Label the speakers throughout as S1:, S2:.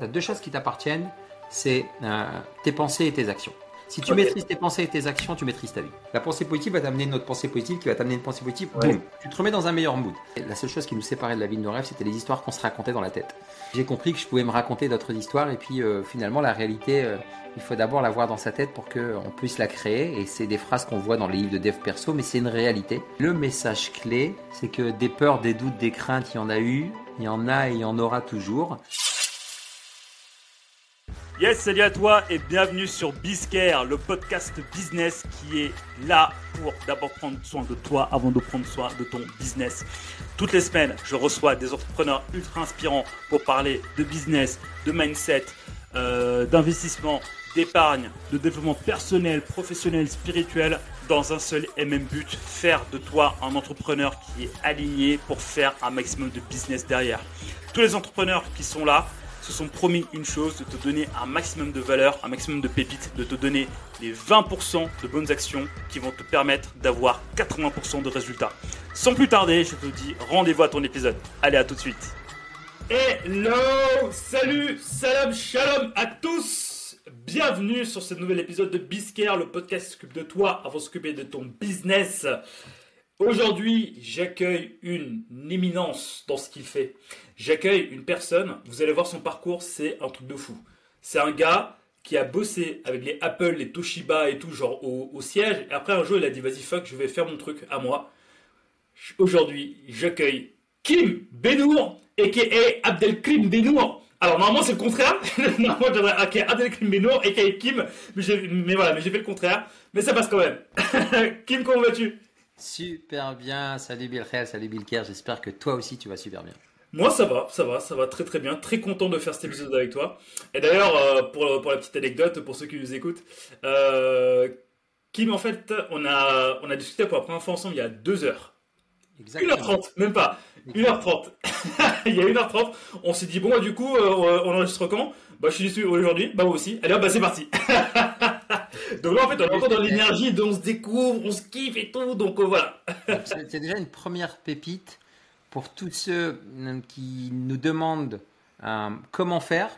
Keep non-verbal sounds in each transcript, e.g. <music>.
S1: Tu as deux choses qui t'appartiennent, c'est euh, tes pensées et tes actions. Si tu maîtrises tes pensées et tes actions, tu maîtrises ta vie. La pensée positive va t'amener une autre pensée positive qui va t'amener une pensée positive. Boum, tu te remets dans un meilleur mood. la seule chose qui nous séparait de la vie de nos rêves, c'était les histoires qu'on se racontait dans la tête. J'ai compris que je pouvais me raconter d'autres histoires et puis euh, finalement la réalité, euh, il faut d'abord la voir dans sa tête pour qu'on puisse la créer. Et c'est des phrases qu'on voit dans les livres de dev perso, mais c'est une réalité. Le message clé, c'est que des peurs, des doutes, des craintes, il y en a eu, il y en a et il y en aura toujours.
S2: Yes, salut à toi et bienvenue sur Biscare, le podcast business qui est là pour d'abord prendre soin de toi avant de prendre soin de ton business. Toutes les semaines, je reçois des entrepreneurs ultra inspirants pour parler de business, de mindset, euh, d'investissement, d'épargne, de développement personnel, professionnel, spirituel, dans un seul et même but, faire de toi un entrepreneur qui est aligné pour faire un maximum de business derrière. Tous les entrepreneurs qui sont là, se sont promis une chose, de te donner un maximum de valeur, un maximum de pépites, de te donner les 20% de bonnes actions qui vont te permettre d'avoir 80% de résultats. Sans plus tarder, je te dis rendez-vous à ton épisode. Allez, à tout de suite. Hello, salut, salam, shalom à tous. Bienvenue sur ce nouvel épisode de Biscare, le podcast qui s'occupe de toi avant de s'occuper de ton business. Aujourd'hui, j'accueille une éminence dans ce qu'il fait. J'accueille une personne, vous allez voir son parcours, c'est un truc de fou. C'est un gars qui a bossé avec les Apple, les Toshiba et tout, genre au, siège. Et après, un jour, il a dit vas-y, fuck, je vais faire mon truc à moi. Aujourd'hui, j'accueille Kim Benour, a.k.a. Abdelkrim Benour. Alors, normalement, c'est le contraire. <laughs> normalement, j'aimerais Abdelkrim Benour, a.k.a. Kim. Mais, voilà, mais j'ai fait le contraire. Mais ça passe quand même. <laughs> Kim, comment vas-tu?
S1: Super bien, salut Bill salut Bill j'espère que toi aussi tu vas super bien.
S2: Moi ça va, ça va, ça va très très bien, très content de faire cet épisode avec toi. Et d'ailleurs, euh, pour, pour, la petite anecdote, pour ceux qui nous écoutent, euh, Kim en fait, on a, on a discuté pour la première fois ensemble il y a deux heures. Exactement. 1h30, même pas. 1h30. <laughs> il y a 1h30, on s'est dit bon, du coup, euh, on enregistre quand Bah je suis dessus aujourd'hui, bah moi aussi. Allez hop, bah c'est parti. <laughs> Donc là, en fait, on est encore dans l'énergie, on se découvre, on se kiffe et tout. Donc voilà.
S1: c'est déjà une première pépite pour tous ceux euh, qui nous demandent euh, comment faire.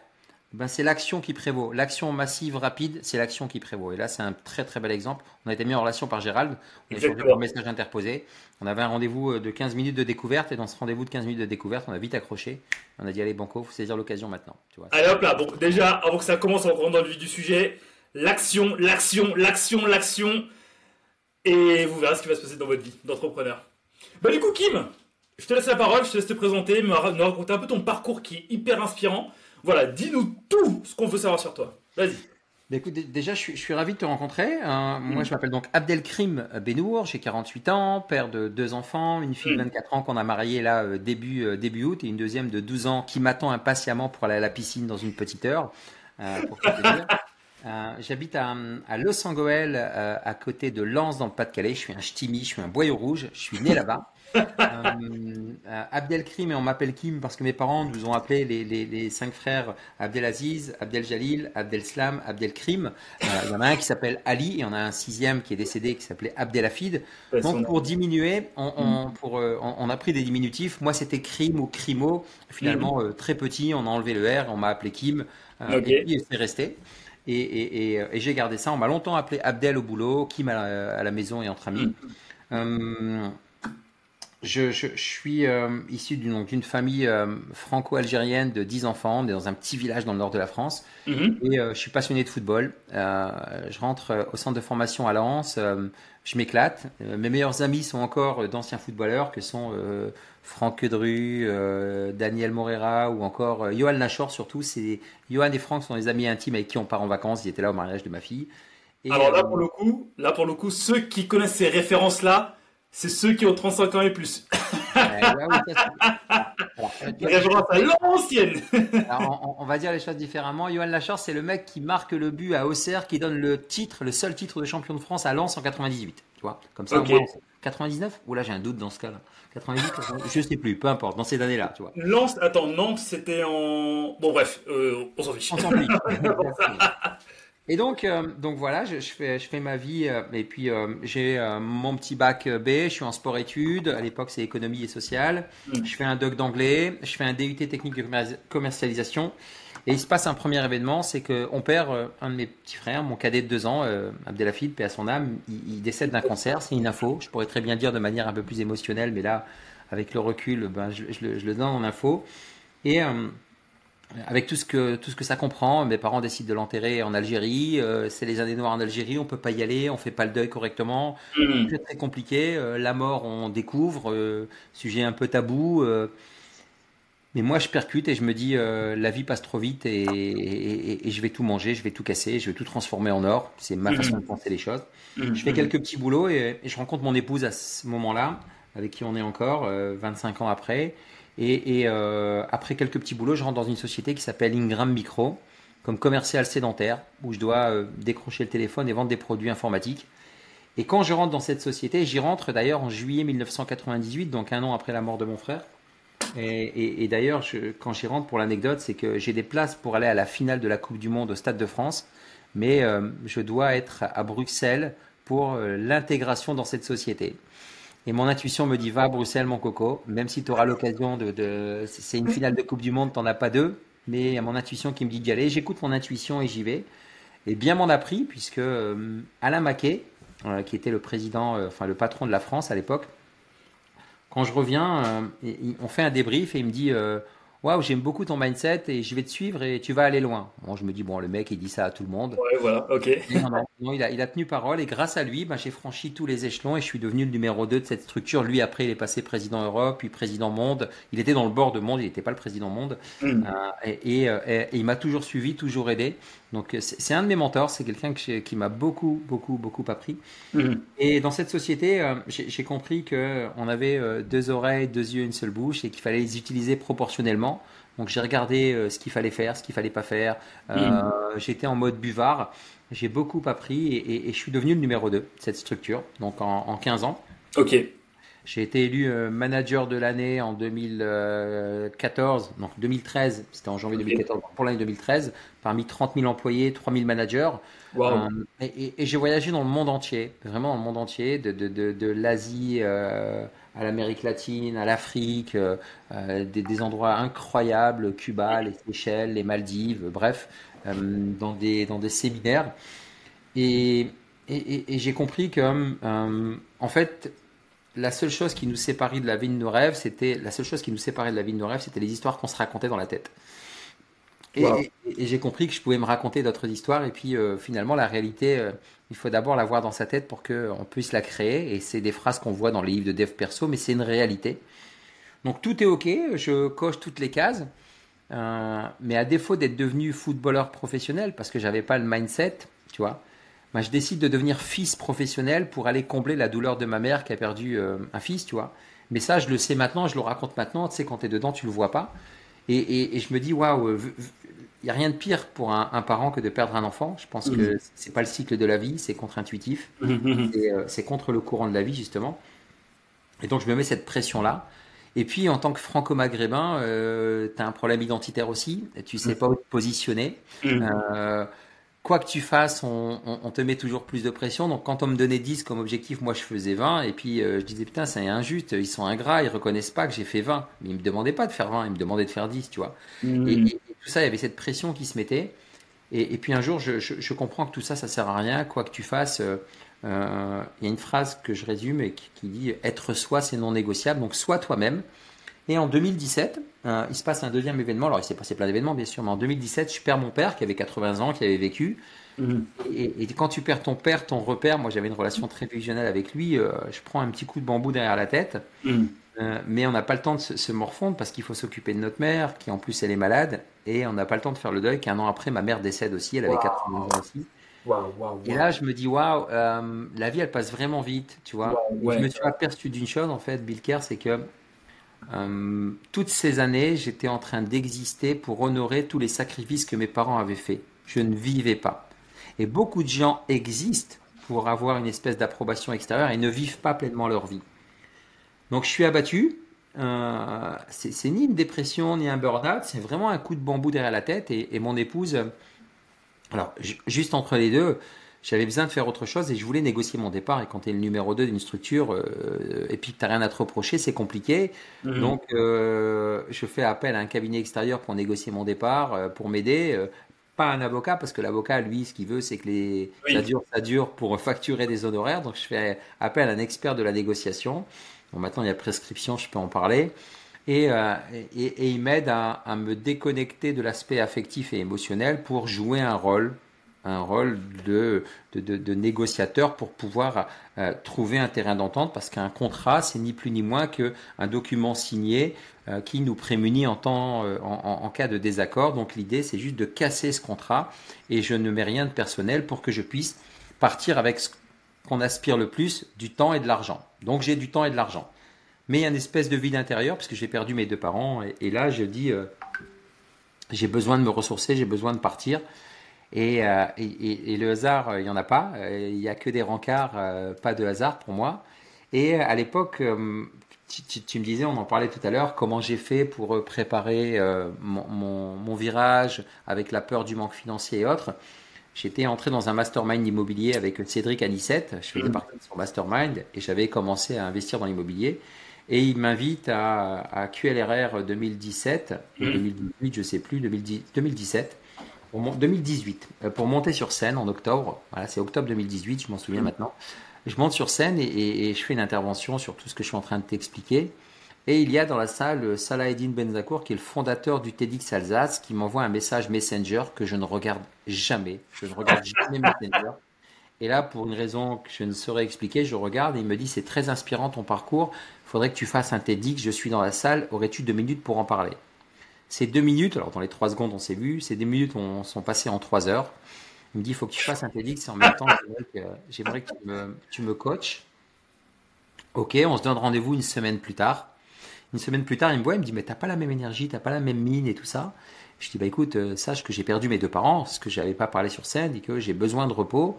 S1: Ben, c'est l'action qui prévaut. L'action massive, rapide, c'est l'action qui prévaut. Et là, c'est un très très bel exemple. On a été mis en relation par Gérald. On a changé par message interposé. On avait un rendez-vous de 15 minutes de découverte. Et dans ce rendez-vous de 15 minutes de découverte, on a vite accroché. On a dit, allez, Banco, faut saisir l'occasion maintenant.
S2: Tu vois. Allez hop là. Bon, déjà, avant que ça commence, on rentre dans le vif du sujet l'action, l'action, l'action, l'action. Et vous verrez ce qui va se passer dans votre vie d'entrepreneur. Bah du coup Kim, je te laisse la parole, je te laisse te présenter, me raconter un peu ton parcours qui est hyper inspirant. Voilà, dis-nous tout ce qu'on veut savoir sur toi. Vas-y.
S1: Bah, écoute, déjà, je suis, ravi de te rencontrer. Hein. Moi, mm. je m'appelle donc Abdelkrim Benour, j'ai 48 ans, père de deux enfants, une fille de 24 mm. ans qu'on a mariée là euh, début, euh, début août et une deuxième de 12 ans qui m'attend impatiemment pour aller à la piscine dans une petite heure. Euh, <laughs> euh, j'habite à, à, Los Angeles, euh, à côté de Lens, dans le Pas-de-Calais. Je suis un ch'timi, je suis un boyau rouge. Je suis né là-bas. Euh, Abdelkrim, et on m'appelle Kim parce que mes parents nous ont appelé les, les, les cinq frères Abdelaziz, Abdel Jalil, Abdel Slam, Abdelkrim. Euh, il y en a un qui s'appelle Ali et on a un sixième qui est décédé qui s'appelait Abdelafid. Donc pour diminuer, on, on, mm. on, on, a pris des diminutifs. Moi c'était Krim ou Crimo. Finalement mm. très petit, on a enlevé le R, on m'a appelé Kim. Et puis c'est resté. Et, et, j'ai gardé ça. On m'a longtemps appelé Abdel au boulot, Kim à la, maison et entre amis. Mm. Euh, je, je, suis euh, issu d'une famille euh, franco-algérienne de 10 enfants. On est dans un petit village dans le nord de la France. Mm-hmm. Et je suis passionné de football. je rentre au centre de formation à Lens. je m'éclate. mes meilleurs amis sont encore d'anciens footballeurs que sont Franck Quedru, euh, Daniel Morera ou encore euh, Johan Lachor surtout. C'est Johan et Franck sont des amis intimes avec qui on part en vacances. Ils étaient là au mariage de ma fille.
S2: Alors là euh, pour le coup, là pour le coup, ceux qui connaissent ces références là, c'est ceux qui ont 35 ans et plus. Référence à l'ancienne.
S1: on, va dire les choses différemment. Johan Lachor, c'est le mec qui marque le but à Auxerre, qui donne le titre, le seul titre de champion de France à Lens en 98. Tu vois, comme ça. 99 Ou là j'ai un doute dans ce cas-là. 98, je sais plus, peu importe, dans ces années-là, tu vois.
S2: Lens, attends, Nantes, c'était en. Bon, bref, euh, on s'en fiche. On s'en fiche. <laughs>
S1: et donc, euh, donc voilà, je, fais, je fais ma vie, euh, et puis j'ai mon petit bac B, je suis en sport-études, à l'époque c'est économie et sociale, mm. je fais un doc d'anglais, je fais un DUT technique de commercialisation, Et il se passe un premier événement, c'est qu'on perd euh, un de mes petits frères, mon cadet de deux ans, euh, Abdelafid, paix à son âme, il, décède d'un cancer, c'est une info. Je pourrais très bien dire de manière un peu plus émotionnelle, mais là, avec le recul, ben, je, le donne en info. Et euh, avec tout ce, que, tout ce que ça comprend, mes parents décident de l'enterrer en Algérie, c'est les années noires en Algérie, on peut pas y aller, on fait pas le deuil correctement, mmh. c'est très compliqué, la mort on découvre, sujet un peu tabou. Mais moi, je percute et je me dis, euh, la vie passe trop vite et, je vais tout manger, je vais tout casser, je vais tout transformer en or. C'est ma façon de penser les choses. Je fais quelques petits boulots et, je rencontre mon épouse à ce moment-là, avec qui on est encore, 25 euh, ans après. Et, euh, après quelques petits boulots, je rentre dans une société qui s'appelle Ingram Micro, comme commercial sédentaire, où je dois décrocher le téléphone et vendre des produits informatiques. Et quand je rentre dans cette société, j'y rentre d'ailleurs en juillet 1998, donc un an après la mort de mon frère. Et, d'ailleurs, quand j'y rentre pour l'anecdote, c'est que j'ai des places pour aller à la finale de la Coupe du Monde au Stade de France, mais euh, je dois être à Bruxelles pour euh, l'intégration dans cette société. Et mon intuition me dit va Bruxelles, mon coco, même si tu auras l'occasion de, C'est une finale de Coupe du Monde, t'en as pas deux, mais il y a mon intuition qui me dit d'y aller. J'écoute mon intuition et j'y vais. Et bien m'en a pris, puisque euh, Alain Maquet, qui était le président, enfin le patron de la France à l'époque, quand je reviens, euh, on fait un débrief et il me dit euh, Waouh, j'aime beaucoup ton mindset et je vais te suivre et tu vas aller loin. Bon, je me dis Bon, le mec, il dit ça à tout le monde.
S2: Ouais, voilà, ok. <laughs>
S1: Non, il, a, il, a, tenu parole et grâce à lui, ben, j'ai franchi tous les échelons et je suis devenu le numéro 2 de cette structure. Lui, après, il est passé président Europe, puis président monde. Il était dans le bord de monde, il n'était pas le président monde. Hmm. Euh, et, et, il m'a toujours suivi, toujours aidé. Donc c'est un de mes mentors, c'est quelqu'un qui m'a beaucoup, beaucoup, beaucoup appris. Mhm. Et dans cette société, euh, j'ai compris qu'on avait euh, deux oreilles, deux yeux, une seule bouche et qu'il fallait les utiliser proportionnellement. Donc j'ai regardé euh, ce qu'il fallait faire, ce qu'il fallait pas faire. Mhm. J'étais en mode buvard. J'ai beaucoup appris et, je suis devenu le numéro 2 de cette structure, donc en, en 15 ans.
S2: Ok.
S1: J'ai été élu euh, manager de l'année en 2014, donc 2013, c'était en janvier 2014, pour l'année 2013, parmi 30 000 employés, 3 000 managers. Euh, et, j'ai voyagé dans le monde entier, vraiment dans le monde entier, de, de, de, de l'Asie euh, à l'Amérique latine, à l'Afrique, des, des, endroits incroyables, Cuba, les Seychelles, les Maldives, bref, dans, des, dans des séminaires. Et, et j'ai compris que, en fait, la seule chose qui nous séparait de la vie de nos rêves, c'était la seule chose qui nous séparait de la vie de nos rêves, c'était les histoires qu'on se racontait dans la tête. Et, j'ai compris que je pouvais me raconter d'autres histoires. Et puis euh, finalement, la réalité, euh, il faut d'abord la voir dans sa tête pour qu'on puisse la créer. Et c'est des phrases qu'on voit dans les livres de dev perso, mais c'est une réalité. Donc tout est ok, je coche toutes les cases. Euh, mais à défaut d'être devenu footballeur professionnel, parce que j'avais pas le mindset, tu vois, je décide de devenir fils professionnel pour aller combler la douleur de ma mère qui a perdu euh, un fils, tu vois. Mais ça, je le sais maintenant, je le raconte maintenant. Tu sais, quand tu es dedans, tu le vois pas. Et, je me dis, waouh, il euh, n'y a rien de pire pour un, parent que de perdre un enfant. Je pense que mhm. c'est pas le cycle de la vie, c'est contre-intuitif. Mhm. Euh, c'est contre le courant de la vie, justement. Et donc, je me mets cette pression-là. Et puis, en tant que franco-maghrébin, tu as un problème identitaire aussi. Tu sais mhm. pas où te positionner quoi que tu fasses, on, te met toujours plus de pression. Donc quand on me donnait 10 comme objectif, moi je faisais 20. Et puis euh, je disais, putain, c'est injuste, ils sont ingrats, ils reconnaissent pas que j'ai fait 20. Mais ils me demandaient pas de faire 20, ils me demandaient de faire 10, tu vois. Mmh. Et, tout ça, il y avait cette pression qui se mettait. Et, puis un jour, je, comprends que tout ça, ça sert à rien, quoi que tu fasses. Euh, euh, il y a une phrase que je résume et qui, qui dit, être soi, c'est non négociable. Donc sois toi-même. Et en 2017, euh, il se passe un deuxième événement. Alors, il s'est passé plein d'événements, bien sûr, mais en 2017, je perds mon père qui avait 80 ans, qui avait vécu. Mhm. Et, quand tu perds ton père, ton repère, moi j'avais une relation très fusionnelle avec lui, euh, je prends un petit coup de bambou derrière la tête. Mhm. Euh, mais on n'a pas le temps de se, morfondre parce qu'il faut s'occuper de notre mère, qui en plus elle est malade, et on n'a pas le temps de faire le deuil. Qu'un an après, ma mère décède aussi, elle avait 80 ans aussi. Et là, je me dis, waouh, la vie elle passe vraiment vite, tu vois. Je me suis aperçu d'une chose en fait, Bill Kerr, c'est que euh, toutes ces années, j'étais en train d'exister pour honorer tous les sacrifices que mes parents avaient faits. Je ne vivais pas. Et beaucoup de gens existent pour avoir une espèce d'approbation extérieure et ne vivent pas pleinement leur vie. Donc je suis abattu. Euh, c'est ni une dépression ni un burn-out, c'est vraiment un coup de bambou derrière la tête. Et, mon épouse, alors juste entre les deux, j'avais besoin de faire autre chose et je voulais négocier mon départ. Et quand tu es le numéro 2 d'une structure euh, et puis que tu rien à te reprocher, c'est compliqué. Mhm. Donc, euh, je fais appel à un cabinet extérieur pour négocier mon départ, euh, pour m'aider. pas un avocat, parce que l'avocat, lui, ce qu'il veut, c'est que les... ça dure, ça dure pour <laughs> facturer des honoraires. Donc, je fais appel à un expert de la négociation. Bon, maintenant, il y a prescription, je peux en parler. Et, et, il m'aide à, à, me déconnecter de l'aspect affectif et émotionnel pour jouer un rôle un rôle de, de, négociateur pour pouvoir euh, trouver un terrain d'entente parce qu'un contrat, c'est ni plus ni moins qu'un document signé euh, qui nous prémunit en, temps, euh, en, cas de désaccord. Donc l'idée, c'est juste de casser ce contrat et je ne mets rien de personnel pour que je puisse partir avec ce qu'on aspire le plus, du temps et de l'argent. Donc j'ai du temps et de l'argent. Mais il y a une espèce de vide intérieur parce que j'ai perdu mes deux parents et, et là je dis j'ai besoin de me ressourcer, j'ai besoin de partir. Euh, et, et, le hasard, euh, il n'y en a pas. Euh, il n'y a que des rencarts, pas de hasard pour moi. Et à l'époque, tu, me disais, on en parlait tout à l'heure, comment j'ai fait pour préparer mon, virage avec la peur du manque financier et autres. J'étais entré dans un mastermind immobilier avec Cédric Anissette. Je faisais mmh. partie de son mastermind et j'avais commencé à investir dans l'immobilier. Et il m'invite à, à, QLRR 2017, 2018, je sais plus, 2017 2018, euh, pour monter sur scène en octobre. Voilà, c'est octobre 2018, je m'en souviens mm. maintenant. Je monte sur scène et, je fais une intervention sur tout ce que je suis en train de t'expliquer. Et il y a dans la salle Salah Eddin Benzakour, qui est le fondateur du TEDx Alsace, qui m'envoie un message Messenger que je ne regarde jamais. Je ne regarde jamais <laughs> Messenger. Et là, pour une raison que je ne saurais expliquer, je regarde et il me dit c'est très inspirant ton parcours. Il faudrait que tu fasses un TEDx. Je suis dans la salle. Aurais-tu deux minutes pour en parler? Ces deux minutes, alors dans les trois secondes on s'est vu, ces deux minutes on, sont passées en trois heures. Il me dit il faut que tu fasses un TEDx en même temps j'aimerais que, tu, me, coaches. Ok, on se donne rendez-vous une semaine plus tard. Une semaine plus tard, il me voit, il me dit mais t'as pas la même énergie, t'as pas la même mine et tout ça. Je dis bah écoute, euh, sache que j'ai perdu mes deux parents, ce que j'avais pas parlé sur scène et que j'ai besoin de repos.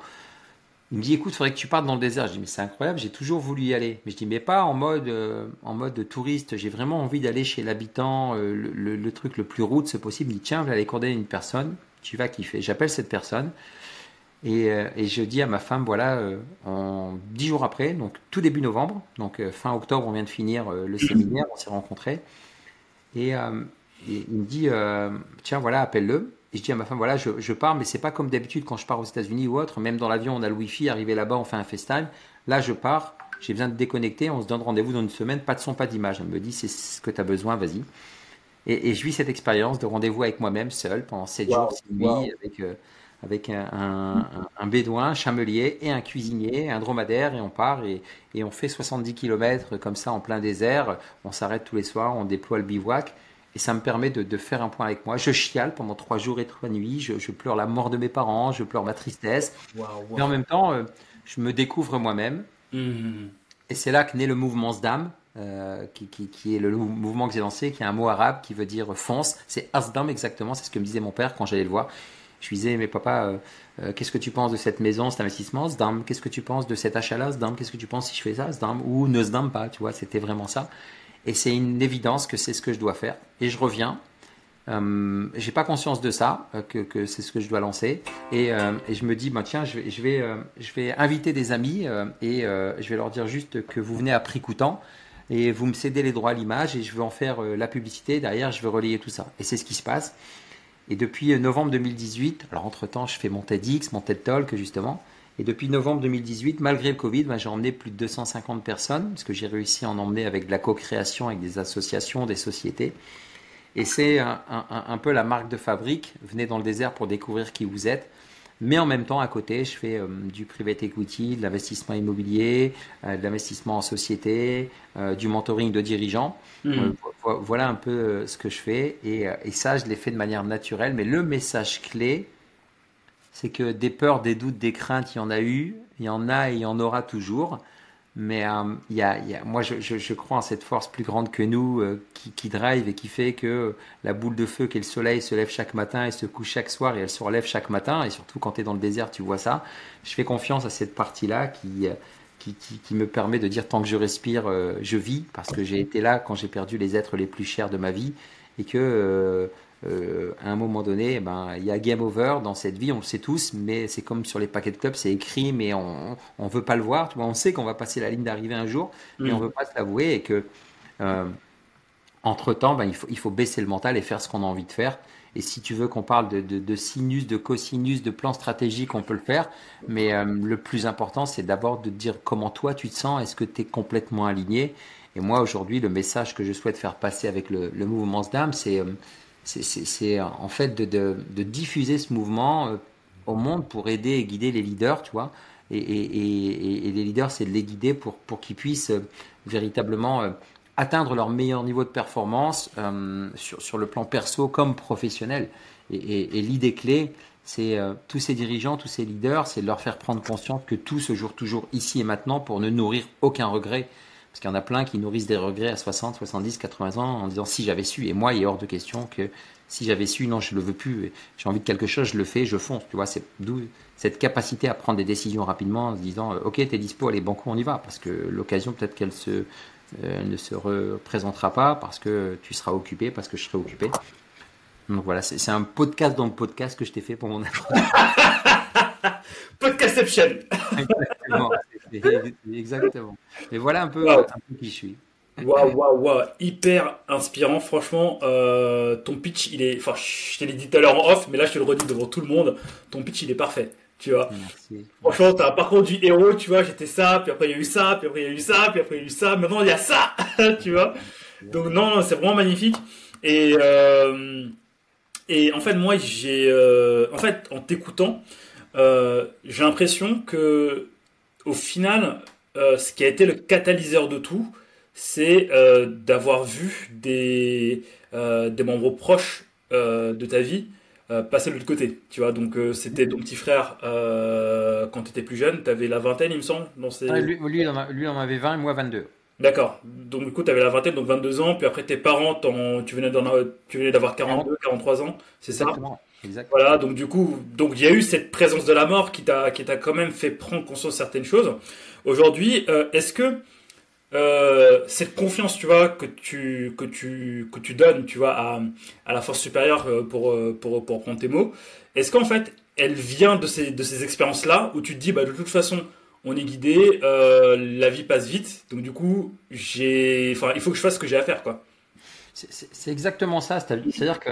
S1: Il me dit écoute, il faudrait que tu partes dans le désert. Je dis mais c'est incroyable, j'ai toujours voulu y aller. Mais je dis mais pas en mode euh, en mode de touriste. J'ai vraiment envie d'aller chez l'habitant, euh, le, truc le plus route, possible. Il me dit tiens, je vais aller coordonner une personne. Tu vas kiffer. J'appelle cette personne et, euh, je dis à ma femme voilà, en dix jours après, donc tout début novembre, donc fin octobre, on vient de finir le séminaire, on s'est rencontrés et, il me dit tiens voilà, appelle-le. Et je dis à ma femme, voilà, je, pars, mais c'est pas comme d'habitude quand je pars aux États-Unis ou autre. Même dans l'avion, on a le Wi-Fi, arrivé là-bas, on fait un FaceTime. Là, je pars, j'ai besoin de déconnecter, on se donne rendez-vous dans une semaine, pas de son, pas d'image. Elle me dit, c'est ce que tu as besoin, vas-y. Et, je vis cette expérience de rendez-vous avec moi-même, seul, pendant 7 jours, 6 nuits, avec, euh, avec un, bédouin, un chamelier et un cuisinier, un dromadaire, et on part et, et on fait 70 km comme ça en plein désert. On s'arrête tous les soirs, on déploie le bivouac. Et ça me permet de, faire un point avec moi. Je chiale pendant trois jours et trois nuits. Je, pleure la mort de mes parents, je pleure ma tristesse. Mais en même temps, euh, je me découvre moi-même. Mmh. Et c'est là que naît le mouvement Sdam, euh, qui, est le mouvement que j'ai lancé, qui est un mot arabe qui veut dire fonce. C'est Asdam exactement, c'est ce que me disait mon père quand j'allais le voir. Je lui disais, mais papa, euh, qu'est-ce que tu penses de cette maison, cet investissement Sdam, qu'est-ce que tu penses de cet achat-là Sdam, qu'est-ce que tu penses si je fais ça Sdam, ou ne Sdam pas, tu vois, c'était vraiment ça. Et c'est une évidence que c'est ce que je dois faire. Et je reviens. Euh, j'ai pas conscience de ça, euh, que, c'est ce que je dois lancer. Et, euh, je me dis, bah, tiens, euh, je vais inviter des amis et je vais leur dire juste que vous venez à prix coûtant et vous me cédez les droits à l'image et je vais en faire la publicité. Derrière, je vais relayer tout ça. Et c'est ce qui se passe. Et depuis novembre 2018, alors entre-temps, je fais mon TEDx, mon TED Talk justement. Et depuis novembre 2018, malgré le Covid, ben, j'ai emmené plus de 250 personnes, parce que j'ai réussi à en emmener avec de la co-création, avec des associations, des sociétés. Et c'est un, peu la marque de fabrique. Venez dans le désert pour découvrir qui vous êtes. Mais en même temps, à côté, je fais euh, du private equity, de l'investissement immobilier, euh, de l'investissement en société, euh, du mentoring de dirigeants. Mmh. voilà un peu ce que je fais. Et, et ça, je l'ai fait de manière naturelle. Mais le message clé, c'est que des peurs, des doutes, des craintes, il y en a eu, il y en a et il y en aura toujours. Mais euh, y a, moi, je, crois en cette force plus grande que nous euh, qui, drive et qui fait que la boule de feu qu'est le soleil se lève chaque matin et se couche chaque soir et elle se relève chaque matin. Et surtout quand tu es dans le désert, tu vois ça. Je fais confiance à cette partie-là qui, qui, qui, me permet de dire tant que je respire, euh, je vis parce que j'ai été là quand j'ai perdu les êtres les plus chers de ma vie et que à un moment donné, eh ben, il y a game over dans cette vie, on le sait tous, mais c'est comme sur les paquets de clubs, c'est écrit, mais on ne veut pas le voir. Tu vois, on sait qu'on va passer la ligne d'arrivée un jour, mais mm. on ne veut pas se l'avouer et que entre temps, ben, il, faut, il faut baisser le mental et faire ce qu'on a envie de faire. Et si tu veux qu'on parle de, de, sinus, de cosinus, de plans stratégiques, on peut le faire. Mais euh, le plus important, c'est d'abord de dire comment toi tu te sens. Est-ce que tu es complètement aligné? Et moi, aujourd'hui, le message que je souhaite faire passer avec le, mouvement SDAM, c'est euh, c'est en fait de, diffuser ce mouvement euh, au monde pour aider et guider les leaders, tu vois. Et, les leaders, c'est de les guider pour, qu'ils puissent véritablement atteindre leur meilleur niveau de performance euh, sur, le plan perso comme professionnel. Et, l'idée clé, c'est euh, tous ces dirigeants, tous ces leaders, c'est de leur faire prendre conscience que tout se joue toujours ici et maintenant pour ne nourrir aucun regret. Parce qu'il y en a plein qui nourrissent des regrets à 60, 70, 80 ans en disant si j'avais su. Et moi, il est hors de question que si j'avais su, non, je le veux plus. J'ai envie de quelque chose, je le fais, je fonce. Tu vois, c'est d'où cette capacité à prendre des décisions rapidement en se disant ok, t'es dispo, allez, banco, on y va. Parce que l'occasion, peut-être qu'elle se euh, ne se représentera pas parce que tu seras occupé, parce que je serai occupé. Donc voilà, c'est un podcast dans le podcast que je t'ai fait pour mon <laughs>
S2: Podcastception
S1: Exactement. <laughs> Exactement. Et voilà un peu, un peu qui je suis.
S2: Waouh, waouh, waouh, hyper inspirant, franchement. Euh, ton pitch, il est. Enfin, je te l'ai dit tout à l'heure en off, mais là, je te le redis devant tout le monde. Ton pitch, il est parfait tu vois. Merci. Franchement, t'as un parcours du héros, tu vois, j'étais ça, puis après il y a eu ça, puis après il y a eu ça, puis après il y a eu ça, maintenant il y a ça, <laughs> tu vois. Donc non, c'est vraiment magnifique. Et, euh, et en fait, moi, j'ai, euh, en fait, en t'écoutant, j'ai l'impression que, au final, ce qui a été le catalyseur de tout, c'est d'avoir vu des, des membres proches de ta vie euh, passer de l'autre côté, tu vois. Donc euh, c'était ton petit frère euh, quand tu étais plus jeune, tu avais la vingtaine, il me semble. Dans
S1: ah, lui, lui, il en avait 20 et moi 22.
S2: D'accord. Donc du coup, tu avais la vingtaine, donc 22 ans, puis après tes parents, tu venais d'avoir 42, 43 ans, c'est ça? Voilà, donc du coup, donc il y a eu cette présence de la mort qui t'a qui t'a quand même fait prendre conscience de certaines choses. Aujourd'hui, est-ce que euh, cette confiance, tu vois, que tu, que tu, que tu donnes, tu vois, à, à la force supérieure euh, pour, euh, pour, pour prendre tes mots, est-ce qu'en fait, elle vient de ces, de ces expériences-là où tu te dis, bah, de toute façon, on est guidé, la vie passe vite, donc du coup, j'ai, enfin, il faut que je fasse ce que j'ai à faire, quoi.
S1: C'est exactement ça, c'est-à-dire que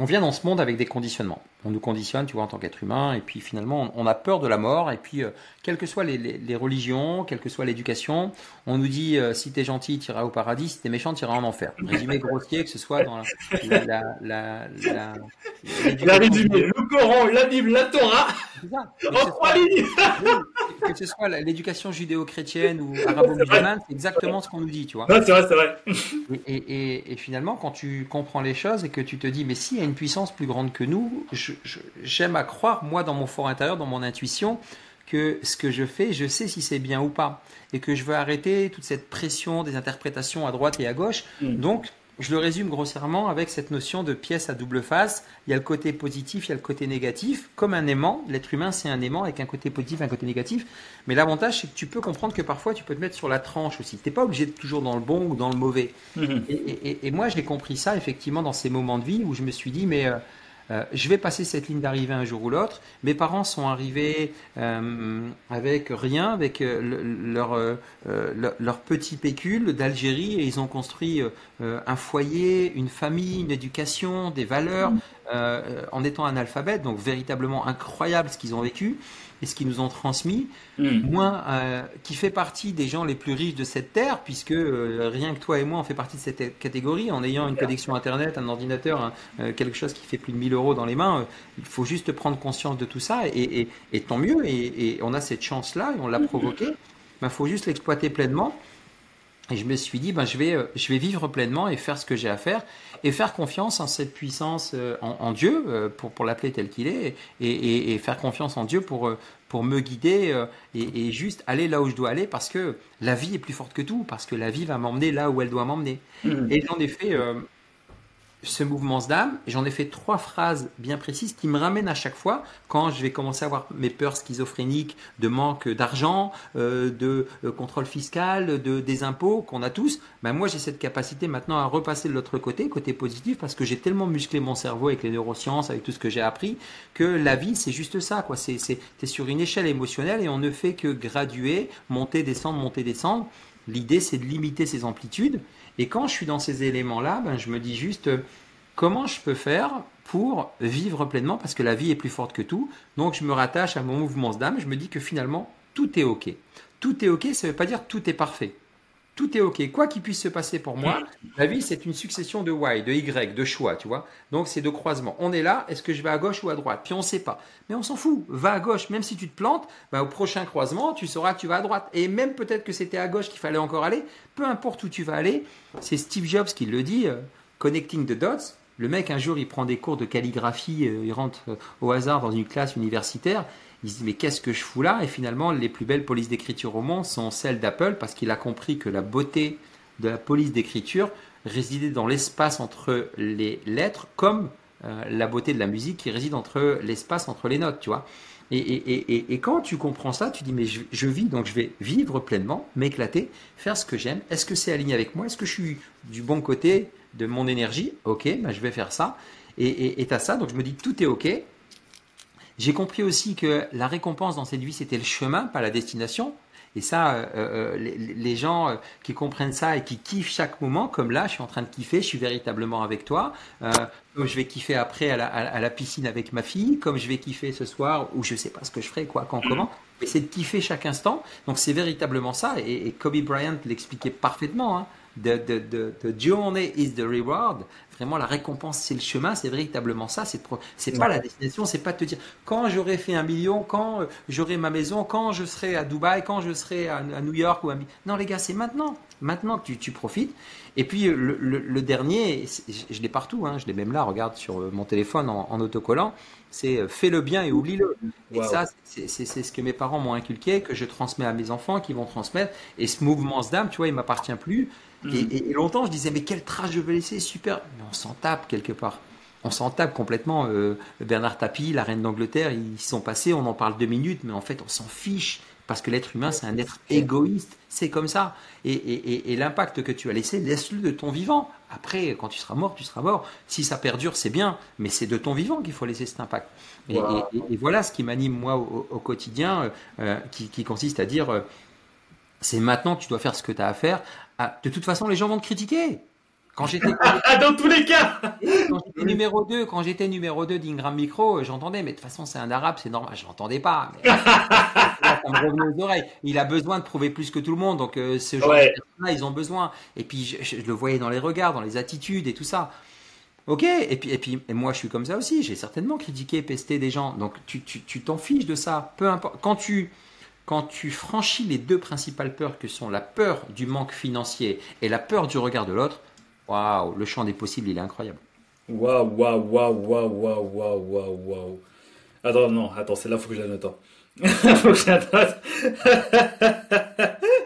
S1: on vient dans ce monde avec des conditionnements. On nous conditionne, tu vois, en tant qu'être humain, et puis finalement, on a peur de la mort, et puis, euh, quelles que soient les, religions, quelle que soit l'éducation, on nous dit, euh, si t'es gentil, tu iras au paradis, si t'es méchant, tu iras en enfer. Résumé grossier, que ce soit dans la... la, la, la,
S2: la résumé, le Coran, la Bible, la Torah, en trois lignes
S1: Que ce soit l'éducation judéo-chrétienne ou arabo-musulmane, c'est exactement ce qu'on nous dit, tu vois.
S2: c'est vrai, c'est vrai.
S1: Et, et, et, finalement, quand tu comprends les choses et que tu te dis, mais s'il y a une puissance plus grande que nous, j'aime à croire, moi, dans mon fort intérieur, dans mon intuition, que ce que je fais, je sais si c'est bien ou pas. Et que je veux arrêter toute cette pression des interprétations à droite et à gauche. Mm. Donc, je le résume grossièrement avec cette notion de pièce à double face. Il y a le côté positif, il y a le côté négatif. Comme un aimant, l'être humain c'est un aimant avec un côté positif, un côté négatif. Mais l'avantage c'est que tu peux comprendre que parfois tu peux te mettre sur la tranche aussi. Tu n'es pas obligé de toujours dans le bon ou dans le mauvais. Mm-hmm. Et, moi j'ai compris ça effectivement dans ces moments de vie où je me suis dit mais... Euh, euh, je vais passer cette ligne d'arrivée un jour ou l'autre. Mes parents sont arrivés euh, avec rien, avec euh, leur, leur, petit pécule d'Algérie et ils ont construit un foyer, une famille, une éducation, des valeurs en étant analphabètes. Donc véritablement incroyable ce qu'ils ont vécu et ce qu'ils nous ont transmis, hmm. moi, euh, qui fait partie des gens les plus riches de cette terre, puisque euh, rien que toi et moi, on fait partie de cette catégorie, en ayant une connexion Internet, un ordinateur, euh, quelque chose qui fait plus de 1000 euros dans les mains, il faut juste prendre conscience de tout ça, et, tant mieux, et, on a cette chance-là, et on l'a hmm. provoqué, il ben, faut juste l'exploiter pleinement. Et je me suis dit, ben, je, vais, je vais vivre pleinement et faire ce que j'ai à faire et faire confiance en cette puissance, euh, en, Dieu, euh, pour, pour l'appeler tel qu'il est, et, et, faire confiance en Dieu pour, euh, pour me guider et, juste aller là où je dois aller, parce que la vie est plus forte que tout, parce que la vie va m'emmener là où elle doit m'emmener. Mmh. Et j'en ai fait ce mouvement d'âme, j'en ai fait trois phrases bien précises qui me ramènent à chaque fois quand je vais commencer à avoir mes peurs schizophréniques de manque d'argent, euh, de euh, contrôle fiscal, de des impôts qu'on a tous. Ben moi j'ai cette capacité maintenant à repasser de l'autre côté, côté positif, parce que j'ai tellement musclé mon cerveau avec les neurosciences, avec tout ce que j'ai appris, que la vie c'est juste ça quoi. C'est sur une échelle émotionnelle et on ne fait que graduer, monter, descendre, monter, descendre. L'idée c'est de limiter ces amplitudes et quand je suis dans ces éléments-là, ben, je me dis juste euh, comment je peux faire pour vivre pleinement, parce que la vie est plus forte que tout. Donc je me rattache à mon mouvement d'âme, je me dis que finalement, tout est OK. Tout est OK, ça ne veut pas dire tout est parfait tout est OK. Quoi qu'il puisse se passer pour moi, la vie, c'est une succession de Y, de Y, de choix, tu vois. Donc, c'est de croisement. On est là, est-ce que je vais à gauche ou à droite? Puis, on ne sait pas. Mais on s'en fout. Va à gauche. Même si tu te plantes, bah, au prochain croisement, tu sauras que tu vas à droite. Et même peut-être que c'était à gauche qu'il fallait encore aller. Peu importe où tu vas aller, c'est Steve Jobs qui le dit, euh, connecting the dots. Le mec, un jour, il prend des cours de calligraphie, euh, il rentre euh, au hasard dans une classe universitaire il se dit mais qu'est-ce que je fous là? Et finalement, les plus belles polices d'écriture au monde sont celles d'Apple parce qu'il a compris que la beauté de la police d'écriture résidait dans l'espace entre les lettres comme euh, la beauté de la musique qui réside entre l'espace entre les notes, tu vois. Et, quand tu comprends ça, tu dis mais je, vis, donc je vais vivre pleinement, m'éclater, faire ce que j'aime. Est-ce que c'est aligné avec moi? Est-ce que je suis du bon côté? De mon énergie Ok, ben je vais faire ça. Et tu as ça, donc je me dis tout est ok. J'ai compris aussi que la récompense dans cette vie, c'était le chemin, pas la destination. Et ça, euh, euh, les, gens euh, qui comprennent ça et qui kiffent chaque moment, comme là, je suis en train de kiffer, je suis véritablement avec toi, comme je vais kiffer après à la, piscine avec ma fille, comme je vais kiffer ce soir, ou je sais pas ce que je ferai, quoi, quand, comment. Mais c'est de kiffer chaque instant. Donc c'est véritablement ça. Et, Kobe Bryant l'expliquait parfaitement. Hein. The, the, the, journey is the reward. Vraiment, la récompense, c'est le chemin, c'est véritablement ça. C'est c'est pas la destination, c'est pas de te dire quand j'aurai fait un million, quand euh, j'aurai ma maison, quand je serai à Dubaï, quand je serai à, New York ou à. Non, les gars, c'est maintenant. Maintenant que tu, tu profites. Et puis le, le, dernier, je, l'ai partout, hein, je l'ai même là, regarde sur euh, mon téléphone en, en autocollant, c'est euh, fais le bien et oublie-le. Et ça, c'est ce que mes parents m'ont inculqué, que je transmets à mes enfants, qui vont transmettre. Et ce mouvement d'âme, tu vois, il m'appartient plus. Mm. Et, longtemps, je disais, mais quelle trace je vais laisser Super. Mais on s'en tape quelque part. On s'en tape complètement. Euh, Bernard Tapie, la reine d'Angleterre, ils sont passés, on en parle deux minutes, mais en fait, on s'en fiche. Parce que l'être humain, c'est un être égoïste. C'est comme ça. Et, l'impact que tu as laissé, laisse-le de ton vivant. Après, quand tu seras mort, tu seras mort. Si ça perdure, c'est bien. Mais c'est de ton vivant qu'il faut laisser cet impact. Et, voilà ce qui m'anime, moi, au, quotidien, euh, euh, qui, consiste à dire c'est maintenant que tu dois faire ce que tu as à faire. Ah, de toute façon, les gens vont te critiquer.
S2: Quand j'étais <laughs> ah, dans tous les cas.
S1: Quand j'étais numéro 2, quand j'étais numéro 2 d'Ingram Micro, j'entendais mais de toute façon, c'est un arabe, c'est normal, je l'entendais pas. Mais... <laughs> ça me revenait aux oreilles. Il a besoin de prouver plus que tout le monde, donc euh, ce genre là ils ont besoin. Et puis je, le voyais dans les regards, dans les attitudes et tout ça. Ok, et puis, et puis moi je suis comme ça aussi, j'ai certainement critiqué, pesté des gens, donc tu t'en tu, fiches de ça, peu importe. Quand tu, quand tu franchis les deux principales peurs que sont la peur du manque financier et la peur du regard de l'autre, waouh, le champ des possibles, il est incroyable.
S2: Waouh, waouh, waouh, waouh, waouh, waouh, waouh. Attends, non, attends, c'est là, faut que je la note. <laughs> Faut que je la note.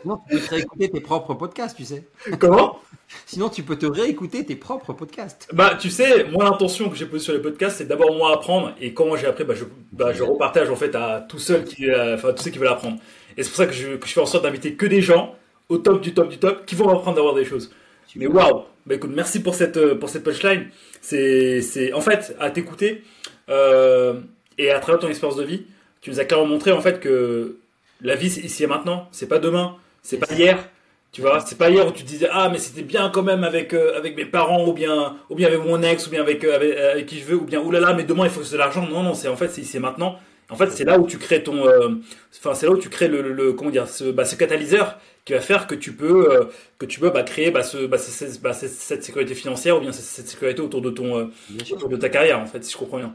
S1: non, tu peux réécouter tes propres podcasts, tu sais.
S2: Comment? <laughs>
S1: Sinon, tu peux te réécouter tes propres podcasts.
S2: Bah, tu sais, moi, l'intention que j'ai posée sur les podcasts, c'est d'abord moi apprendre. Et comment j'ai appris, bah, je, bah, je repartage en fait à tout seul, qui, euh, enfin, tous ceux qui veulent apprendre. Et c'est pour ça que je, que je fais en sorte d'inviter que des gens au top du top du top qui vont apprendre à avoir des choses. Mais waouh Bah écoute, merci pour cette, euh, pour cette punchline. C'est, c'est, en fait, à t'écouter euh, et à travers ton expérience de vie, tu nous as clairement montré en fait que la vie, c'est ici et maintenant. C'est pas demain, c'est pas hier, tu vois, c'est pas hier où tu disais ah mais c'était bien quand même avec euh, avec mes parents ou bien ou bien avec mon ex ou bien avec, euh, euh, avec, qui je veux ou bien oulala mais demain il faut que c'est de l'argent. Non non, c'est en fait c'est maintenant. En fait, c'est là où tu crées ton enfin c'est là où tu crées le, le, comment dire ce bah, ce catalyseur qui va faire que tu peux que tu peux bah, créer bah, ce, bah, bah cette, sécurité financière ou bien cette, sécurité autour de ton autour de ta carrière en fait, si je comprends bien.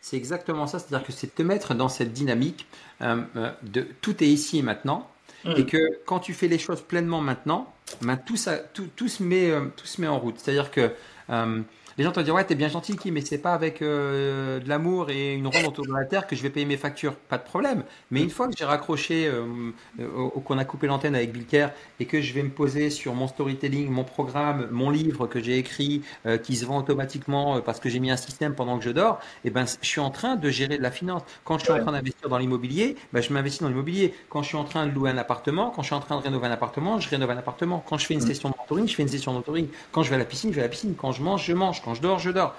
S1: C'est exactement ça, c'est-à-dire que c'est te mettre dans cette dynamique de tout est ici et maintenant et que quand tu fais les choses pleinement maintenant, ben, tout, ça, tout, tout, se met, euh, tout se met en route. C'est-à-dire que euh, Les gens te disent ouais, t'es bien gentil, qui, mais c'est pas avec euh, de l'amour et une ronde autour de la terre que je vais payer mes factures. Pas de problème. Mais une fois que j'ai raccroché, euh, euh, qu'on a coupé l'antenne avec Bill Kerr et que je vais me poser sur mon storytelling, mon programme, mon livre que j'ai écrit, qui se vend automatiquement parce que j'ai mis un système pendant que je dors, et eh ben, je suis en train de gérer de la finance. Quand je suis en train d'investir dans l'immobilier, ben, je m'investis dans l'immobilier. Quand je suis en train de louer un appartement, quand je suis en train de rénover un appartement, je rénove un appartement. Quand je fais une mm. session de mentoring, je fais une session de mentoring. Quand je vais à la piscine, je vais à la piscine. Quand je mange, je mange. Quand je dors, je dors.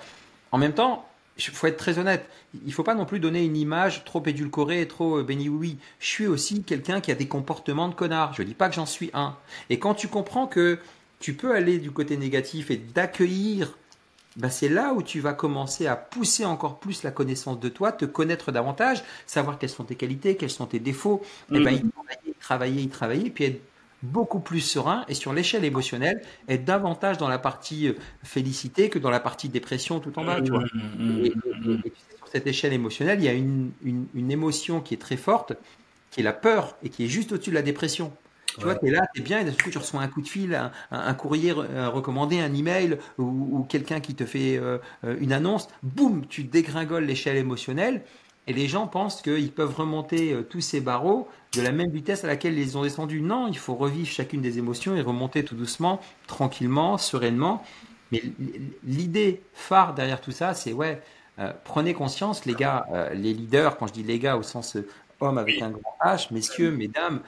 S1: En même temps, il faut être très honnête. Il ne faut pas non plus donner une image trop édulcorée et trop euh, béni oui. Je suis aussi quelqu'un qui a des comportements de connard. Je ne dis pas que j'en suis un. Et quand tu comprends que tu peux aller du côté négatif et d'accueillir, ben c'est là où tu vas commencer à pousser encore plus la connaissance de toi, te connaître davantage, savoir quelles sont tes qualités, quels sont tes défauts. Et eh ben, y travailler, y travailler, y travailler, puis être beaucoup plus serein et sur l'échelle émotionnelle être davantage dans la partie euh, félicité que dans la partie dépression tout en bas. Tu vois. Mmh, mmh, et, mmh, sur cette échelle émotionnelle, il y a une, une, émotion qui est très forte, qui est la peur et qui est juste au-dessus de la dépression. Tu vois, tu es là, tu es bien, et d'un coup, tu reçois un coup de fil, un, courrier recommandé, un email ou, ou quelqu'un qui te fait euh, une annonce. Boum, tu dégringoles l'échelle émotionnelle et les gens pensent qu'ils peuvent remonter euh, tous ces barreaux de la même vitesse à laquelle ils ont descendu. Non, il faut revivre chacune des émotions et remonter tout doucement, tranquillement, sereinement. Mais l'idée phare derrière tout ça, c'est ouais, euh, prenez conscience, les gars, euh, les leaders, quand je dis les gars au sens homme avec un grand H, messieurs, mesdames,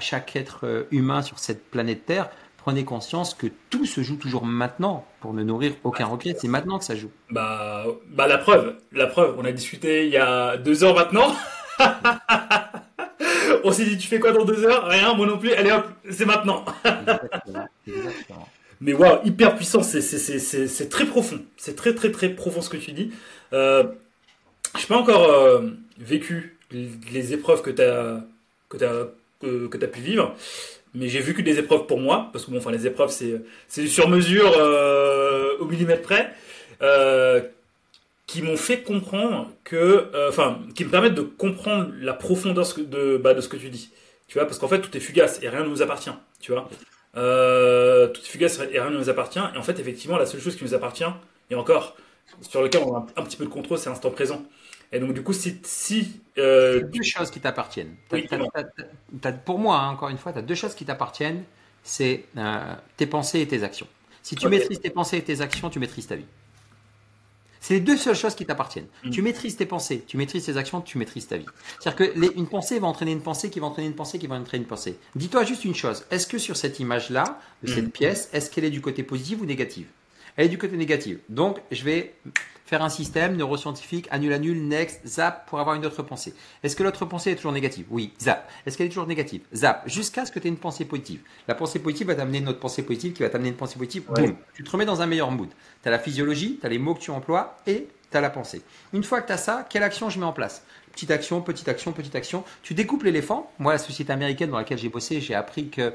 S1: chaque être humain sur cette planète Terre, prenez conscience que tout se joue toujours maintenant pour ne nourrir aucun regret. C'est maintenant que ça joue.
S2: Bah, bah la preuve, la preuve. On a discuté il y a deux heures maintenant. <laughs> on s'est dit tu fais quoi dans deux heures? Rien, moi non plus. Allez hop, c'est maintenant. <laughs> Mais waouh, hyper puissant. C'est très profond. C'est très très très profond ce que tu dis. Euh, je n'ai pas encore euh, vécu les épreuves que tu as que as, que as pu vivre mais j'ai vu que des épreuves pour moi, parce que bon, enfin les épreuves c'est c'est sur mesure euh, au millimètre près, euh, qui m'ont fait comprendre que, euh, enfin, qui me permettent de comprendre la profondeur de bah, de ce que tu dis, tu vois, parce qu'en fait tout est fugace et rien ne nous appartient, tu vois, tout est fugace et rien ne nous appartient, et en fait effectivement la seule chose qui nous appartient, et encore sur lequel on a un petit peu de contrôle, c'est l'instant présent. Et donc, du coup, si. si
S1: euh, deux choses qui t'appartiennent. pour moi, hein, encore une fois, tu as deux choses qui t'appartiennent c'est euh, tes pensées et tes actions. Si tu maîtrises tes pensées et tes actions, tu maîtrises ta vie. C'est les deux seules choses qui t'appartiennent. Mm. Tu maîtrises tes pensées, tu maîtrises tes actions, tu maîtrises ta vie. C'est-à-dire que une pensée va entraîner une pensée qui va entraîner une pensée qui va entraîner une pensée. Dis-toi juste une chose. Est-ce que sur cette image-là, de cette mm. pièce, est-ce qu'elle est du côté positif ou négatif? Elle est du côté négatif. Donc, je vais faire un système neuroscientifique, annule, annule, next, zap, pour avoir une autre pensée. Est-ce que l'autre pensée est toujours négative? Oui, zap. Est-ce qu'elle est toujours négative? Zap. Jusqu'à ce que tu aies une pensée positive. La pensée positive va t'amener une autre pensée positive qui va t'amener une pensée positive. Boum. Tu te remets dans un meilleur mood. Tu as la physiologie, tu as les mots que tu emploies et tu as la pensée. Une fois que tu as ça, quelle action je mets en place? Petite action, petite action, petite action. Tu découpes l'éléphant. Moi, la société américaine dans laquelle j'ai bossé, j'ai appris que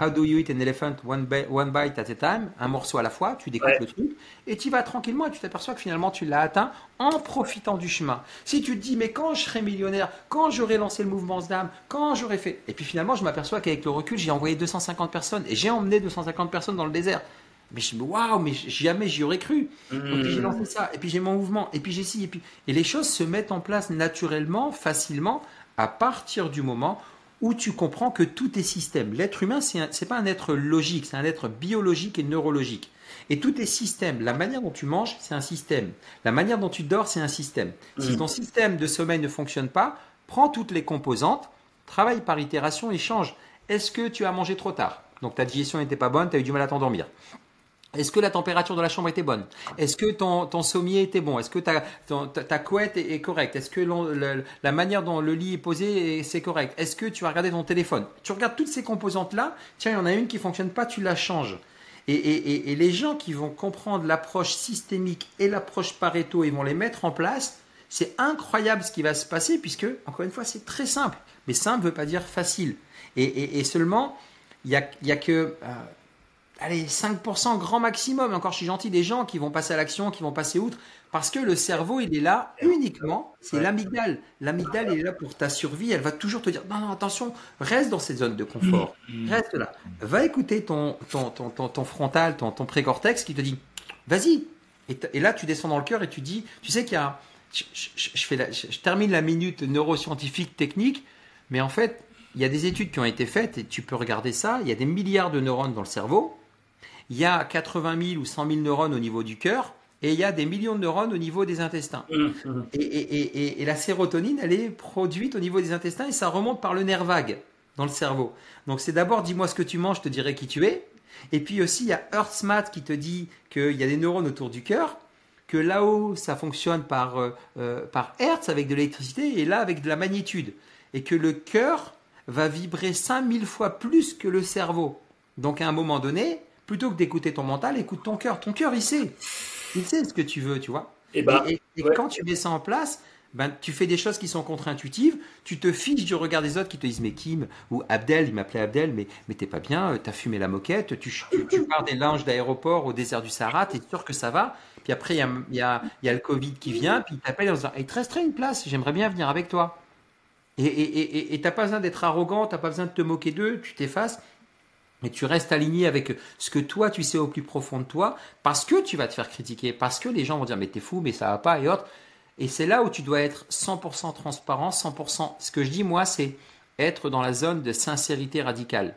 S1: How do you eat an elephant one, bite at a time Un morceau à la fois, tu découpes le truc et tu vas tranquillement et tu t'aperçois que finalement tu l'as atteint en profitant du chemin. Si tu te dis, mais quand je serai millionnaire, quand j'aurai lancé le mouvement SDAM, quand j'aurai fait. Et puis finalement, je m'aperçois qu'avec le recul, j'ai envoyé 250 personnes et j'ai emmené 250 personnes dans le désert. Mais je me waouh, mais jamais j'y aurais cru. Et puis j'ai lancé ça, et puis j'ai mon mouvement, et puis j'ai ci, et puis. Et les choses se mettent en place naturellement, facilement, à partir du moment où tu comprends que tout est système. L'être humain, ce n'est pas un être logique, c'est un être biologique et neurologique. Et tout est système. La manière dont tu manges, c'est un système. La manière dont tu dors, c'est un système. Si mm. ton système de sommeil ne fonctionne pas, prends toutes les composantes, travaille par itération et change. Est-ce que tu as mangé trop tard? Donc ta digestion n'était pas bonne, tu as eu du mal à t'endormir. Est-ce que la température de la chambre était bonne? Est-ce que ton, sommier était bon? Est-ce que ta, couette est, correcte? Est-ce que la manière dont le lit est posé, c'est correct? Est-ce que tu as regardé ton téléphone? Tu regardes toutes ces composantes-là, tiens, il y en a une qui fonctionne pas, tu la changes. Et, et les gens qui vont comprendre l'approche systémique et l'approche Pareto et vont les mettre en place, c'est incroyable ce qui va se passer puisque, encore une fois, c'est très simple. Mais simple ne veut pas dire facile. Et, seulement, il n'y a, y a que... Euh, allez, 5% grand maximum, encore je suis gentil, des gens qui vont passer à l'action, qui vont passer outre, parce que le cerveau, il est là uniquement, c'est l'amygdale. L'amygdale, est là pour ta survie, elle va toujours te dire, non, non, attention, reste dans cette zone de confort, mm. Mm. reste là. Va écouter ton, ton, ton, ton, frontal, ton, ton précortex qui te dit, vas-y, Et, là, tu descends dans le cœur et tu dis, tu sais qu'il y a, je, fais je termine la minute neuroscientifique technique, mais en fait, il y a des études qui ont été faites et tu peux regarder ça. Il y a des milliards de neurones dans le cerveau. Il y a 80 000 ou 100 000 neurones au niveau du cœur et il y a des millions de neurones au niveau des intestins. Mmh, mmh. Et, et, la sérotonine, elle est produite au niveau des intestins et ça remonte par le nerf vague dans le cerveau. Donc c'est d'abord dis-moi ce que tu manges, je te dirai qui tu es. Et puis aussi, il y a Earthsmat qui te dit qu'il y a des neurones autour du cœur, que là-haut, ça fonctionne par, euh, euh, par Hertz avec de l'électricité et là avec de la magnitude. Et que le cœur va vibrer 5000 fois plus que le cerveau. Donc à un moment donné, plutôt que d'écouter ton mental, écoute ton cœur. Ton cœur, il sait. Il sait ce que tu veux, tu vois.
S2: Eh ben,
S1: et, et, quand tu mets ça en place, ben, tu fais des choses qui sont contre-intuitives, tu te fiches du regard des autres qui te disent mais Kim ou Abdel, il m'appelait Abdel, mais, mais t'es pas bien, euh, t'as fumé la moquette, tu, tu, pars des linges d'aéroport au désert du Sahara, t'es sûr que ça va, puis après il y a, y, a, y a, le Covid qui vient, puis il t'appelle en disant il te resterait une place, j'aimerais bien venir avec toi. Et t'as pas besoin d'être arrogant, t'as pas besoin de te moquer d'eux, tu t'effaces et tu restes aligné avec ce que toi tu sais au plus profond de toi, parce que tu vas te faire critiquer, parce que les gens vont dire mais t'es fou, mais ça va pas et autres. Et c'est là où tu dois être 100% transparent, 100%. Ce que je dis, moi, c'est être dans la zone de sincérité radicale.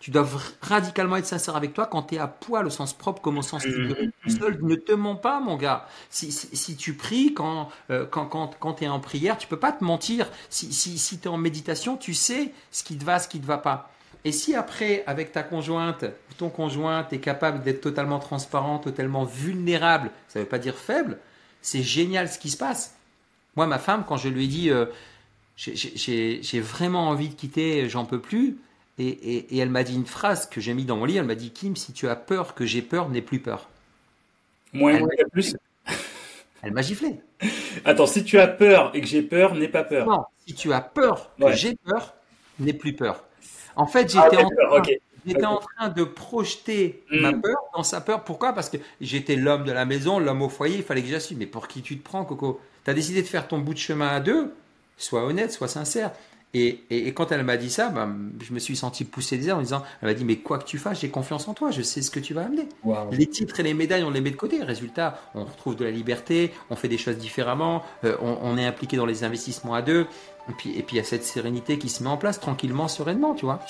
S1: Tu dois radicalement être sincère avec toi quand tu es à poil au sens propre comme au sens mmh, figuré. Mmh, mmh. Seul, ne te mens pas, mon gars. Si, si, tu pries, quand, euh, quand, quand, quand tu es en prière, tu peux pas te mentir. Si, si, si tu es en méditation, tu sais ce qui te va, ce qui te va pas. Et si après, avec ta conjointe ou ton conjoint, tu es capable d'être totalement transparent, totalement vulnérable, ça ne veut pas dire faible, c'est génial ce qui se passe. Moi, ma femme, quand je lui ai dit, euh, j'ai vraiment envie de quitter, j'en peux plus, et, elle m'a dit une phrase que j'ai mis dans mon livre, elle m'a dit, Kim, si tu as peur que j'ai peur, n'aie plus peur.
S2: Moins, elle plus. <laughs>
S1: Elle m'a giflé.
S2: Attends, si tu as peur et que j'ai peur, n'aie pas peur.
S1: Non, si tu as peur que j'ai peur, n'aie plus peur. En fait, j'étais ah, en, J'étais en train de projeter ma mm. peur dans sa peur. Pourquoi? Parce que j'étais l'homme de la maison, l'homme au foyer, il fallait que j'assume. Mais pour qui tu te prends, Coco? Tu as décidé de faire ton bout de chemin à deux? Sois honnête, sois sincère. Et, et, quand elle m'a dit ça, ben, je me suis senti pousser des airs en disant, elle m'a dit, mais quoi que tu fasses, j'ai confiance en toi, je sais ce que tu vas amener. Les titres et les médailles, on les met de côté. Résultat, on retrouve de la liberté, on fait des choses différemment, euh, on, on, est impliqué dans les investissements à deux. Et puis, et puis il y a cette sérénité qui se met en place tranquillement, sereinement, tu vois.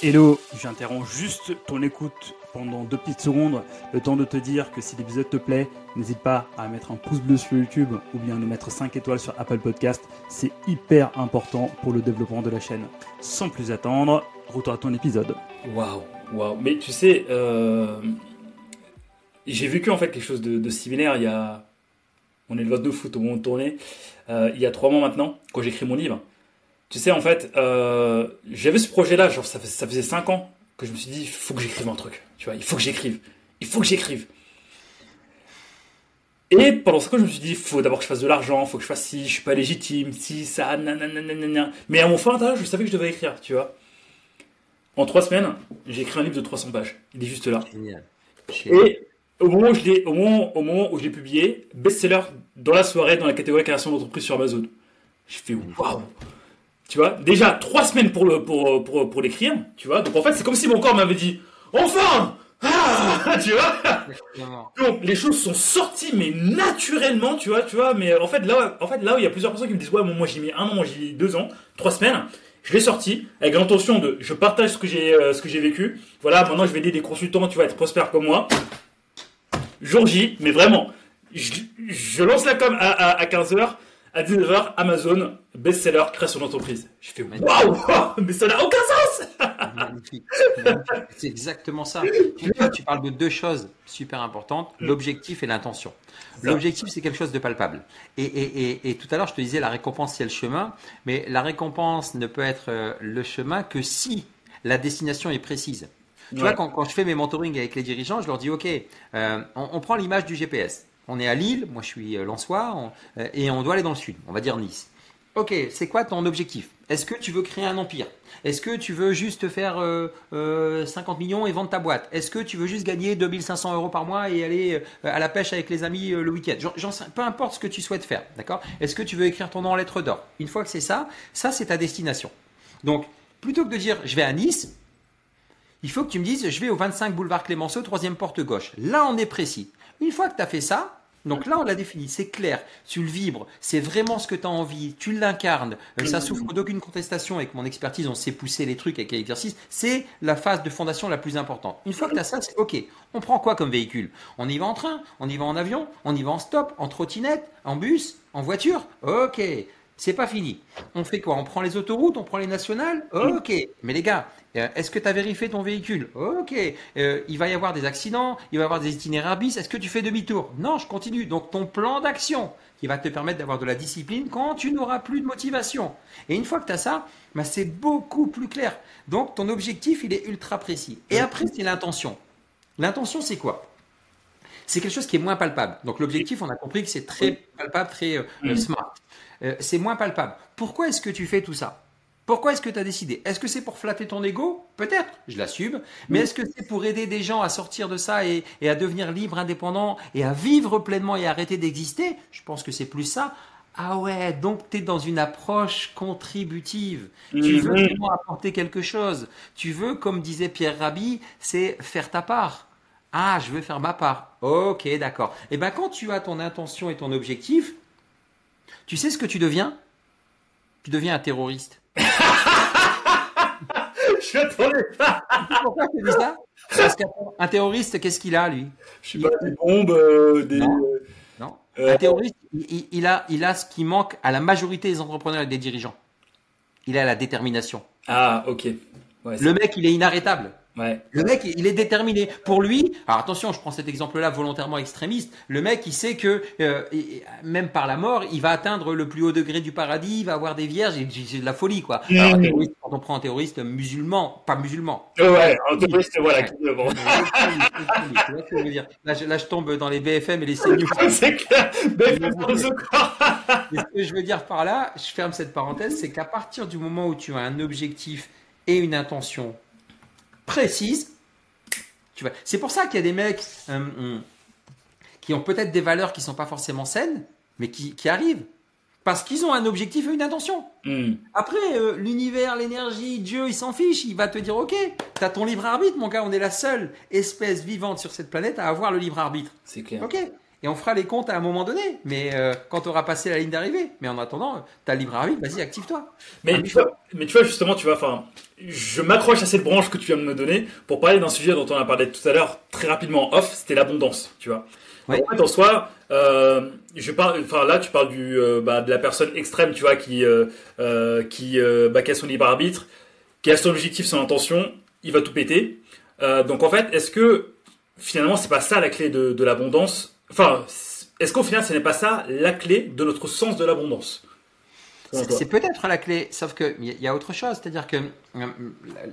S2: Hello, j'interromps juste ton écoute pendant deux petites secondes, le temps de te dire que si l'épisode te plaît, n'hésite pas à mettre un pouce bleu sur YouTube ou bien de mettre 5 étoiles sur Apple Podcast. C'est hyper important pour le développement de la chaîne. Sans plus attendre, retour à ton épisode. Waouh, waouh. Mais tu sais, euh, j'ai vécu en fait quelque chose de, similaire il y a. On est le de foot au moment de tourner. Euh, il y a trois mois maintenant, quand j'écris mon livre. Tu sais, en fait, euh, j'avais ce projet-là, genre ça, ça faisait 5 ans que je me suis dit, il faut que j'écrive un truc. Tu vois, il faut que j'écrive. Il faut que j'écrive. Et pendant ce temps, je me suis dit, il faut d'abord que je fasse de l'argent, il faut que je fasse si, je suis pas légitime, si, ça, nanana. Mais à mon fond intérieur, je savais que je devais écrire, tu vois. En 3 semaines, j'ai écrit un livre de 300 pages. Il est juste là. Génial. Et au moment où je l'ai, au moment, au moment où je l'ai publié, best-seller dans la soirée dans la catégorie création d'entreprise sur Amazon. Je fais waouh tu vois, déjà trois semaines pour le pour, pour, pour l'écrire, tu vois. Donc en fait, c'est comme si mon corps m'avait dit enfin ah, <laughs> tu vois Donc les choses sont sorties mais naturellement, tu vois, tu vois, mais en fait là en fait là où il y a plusieurs personnes qui me disent ouais, moi j'ai mis un an, moi j'ai mis deux ans, trois semaines, je l'ai sorti avec l'intention de je partage ce que j'ai euh, ce que j'ai vécu. Voilà, maintenant je vais aider des consultants, tu vas être prospère comme moi. Jour J, mais vraiment, je, lance la com à, à 15h à 19h, Amazon, best-seller, création d'entreprise. Je fais waouh, <laughs> mais ça n'a aucun sens <laughs>
S1: Magnifique. C'est exactement ça. Tu, parles de deux choses super importantes, mm. l'objectif et l'intention. L'objectif, c'est quelque chose de palpable. Et, et, et, tout à l'heure, je te disais, la récompense, c'est le chemin, mais la récompense ne peut être euh, le chemin que si la destination est précise. Tu vois, quand, quand, je fais mes mentorings avec les dirigeants, je leur dis, OK, euh, on, on prend l'image du GPS. On est à Lille, moi je suis euh, Lensois, euh, et on doit aller dans le sud, on va dire Nice. Ok, c'est quoi ton objectif? Est-ce que tu veux créer un empire? Est-ce que tu veux juste faire 50 euh, millions et vendre ta boîte? Est-ce que tu veux juste gagner 2500 euros par mois et aller à la pêche avec les amis le week-end? Peu importe ce que tu souhaites faire, d'accord? Est-ce que tu veux écrire ton nom en lettres d'or? Une fois que c'est ça, ça c'est ta destination. Donc, plutôt que de dire je vais à Nice, il faut que tu me dises je vais au 25 boulevard Clémenceau, troisième porte gauche. Là, on est précis. Une fois que tu as fait ça, Donc là, on l'a défini, c'est clair, tu le vibres, c'est vraiment ce que tu as envie, tu l'incarnes, euh, ça souffre d'aucune contestation, avec mon expertise, on sait pousser les trucs avec l'exercice, c'est la phase de fondation la plus importante. Une fois que tu as ça, c'est OK, on prend quoi comme véhicule? On y va en train, on y va en avion, on y va en stop, en trottinette, en bus, en voiture? OK, c'est pas fini. On fait quoi On prend les autoroutes, on prend les nationales? Ok. Mais les gars, euh, est-ce que tu as vérifié ton véhicule? Ok. Euh, il va y avoir des accidents, il va y avoir des itinéraires bis. Est-ce que tu fais demi-tour? Non, je continue. Donc ton plan d'action qui va te permettre d'avoir de la discipline quand tu n'auras plus de motivation. Et une fois que tu as ça, bah, c'est beaucoup plus clair. Donc ton objectif, il est ultra précis. Et après, c'est l'intention. L'intention, c'est quoi? C'est quelque chose qui est moins palpable. Donc l'objectif, on a compris que c'est très palpable, très euh, smart. Euh, c'est moins palpable. Pourquoi est-ce que tu fais tout ça? Pourquoi est-ce que tu as décidé? Est-ce que c'est pour flatter ton ego? Peut-être, je l'assume. Mais est-ce que c'est pour aider des gens à sortir de ça et, à devenir libre, indépendant et à vivre pleinement et arrêter d'exister? Je pense que c'est plus ça. Ah ouais, donc tu es dans une approche contributive. Tu veux mhm. vraiment apporter quelque chose. Tu veux, comme disait Pierre Rabhi, c'est faire ta part. Ah, je veux faire ma part. Ok, d'accord. Et eh bien quand tu as ton intention et ton objectif, tu sais ce que tu deviens? Tu deviens un terroriste. <laughs> je
S3: attendais pas.
S1: Pourquoi tu dis ça? Parce qu'un terroriste, qu'est-ce qu'il a, lui?
S3: Je sais pas, des bombes, euh, des.
S1: Non. Euh, un terroriste, il, a, il a ce qui manque à la majorité des entrepreneurs et des dirigeants. Il a la détermination.
S3: Ah, ok.
S1: le mec, il est inarrêtable.
S3: Ouais.
S1: Le mec, il est déterminé. Pour lui, alors attention, je prends cet exemple-là volontairement extrémiste. Le mec, il sait que euh, même par la mort, il va atteindre le plus haut degré du paradis, il va avoir des vierges. C'est de la folie, quoi. Mmh. Alors, quand on prend un terroriste musulman, pas musulman.
S3: Ouais, un terroriste, voilà. Qui...
S1: Bon. Là, je, là, je tombe dans les BFM et les CNews. <laughs>
S3: c'est clair. BFM
S1: ce que je veux dire par là, je ferme cette parenthèse, c'est qu'à partir du moment où tu as un objectif et une intention précise. Tu vois. C'est pour ça qu'il y a des mecs euh, qui ont peut-être des valeurs qui sont pas forcément saines, mais qui, arrivent. Parce qu'ils ont un objectif et une intention. Hmm. Après, euh, l'univers, l'énergie, Dieu, il s'en fiche. Il va te dire, OK, tu as ton libre arbitre, mon gars. On est la seule espèce vivante sur cette planète à avoir le libre arbitre.
S3: C'est clair.
S1: OK et on fera les comptes à un moment donné. Mais euh, quand tu auras passé la ligne d'arrivée. Mais en attendant, tu as libre arbitre, vas-y, active-toi.
S3: Mais, tu vois, mais tu vois, justement, tu vois, enfin, je m'accroche à cette branche que tu viens de me donner pour parler d'un sujet dont on a parlé tout à l'heure très rapidement off, c'était l'abondance, tu vois. En fait, en soi, euh, je parle, enfin là, tu parles du, euh, bah, de la personne extrême, tu vois, qui, qui, bah, qui a son libre arbitre, qui a son objectif, son intention, il va tout péter. donc en fait, est-ce que finalement, c'est pas ça la clé de, de l'abondance Enfin, est-ce qu'au final, ce n'est pas ça la clé de notre sens de l'abondance?
S1: C'est peut-être la clé, sauf qu'il y a autre chose, c'est-à-dire que euh,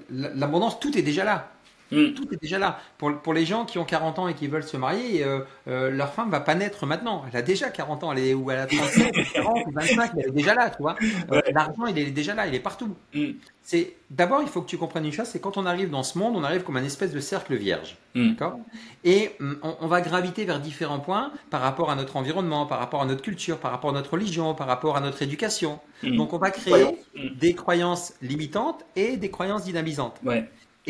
S1: l'abondance, tout est déjà là. Hmm. Tout est déjà là. Pour, pour, les gens qui ont 40 ans et qui veulent se marier, euh, euh, leur femme va pas naître maintenant. Elle a déjà 40 ans, elle est, ou elle a 37, 40, 25, mais elle est déjà là, tu vois. L'argent, il est déjà là, il est partout. Hmm c'est d'abord il faut que tu comprennes une chose, c'est quand on arrive dans ce monde, on arrive comme un espèce de cercle vierge, mm. d'accord? Et mm, on, va graviter vers différents points par rapport à notre environnement, par rapport à notre culture, par rapport à notre religion, par rapport à notre éducation. Mm. Donc on va créer des croyances limitantes et des croyances dynamisantes.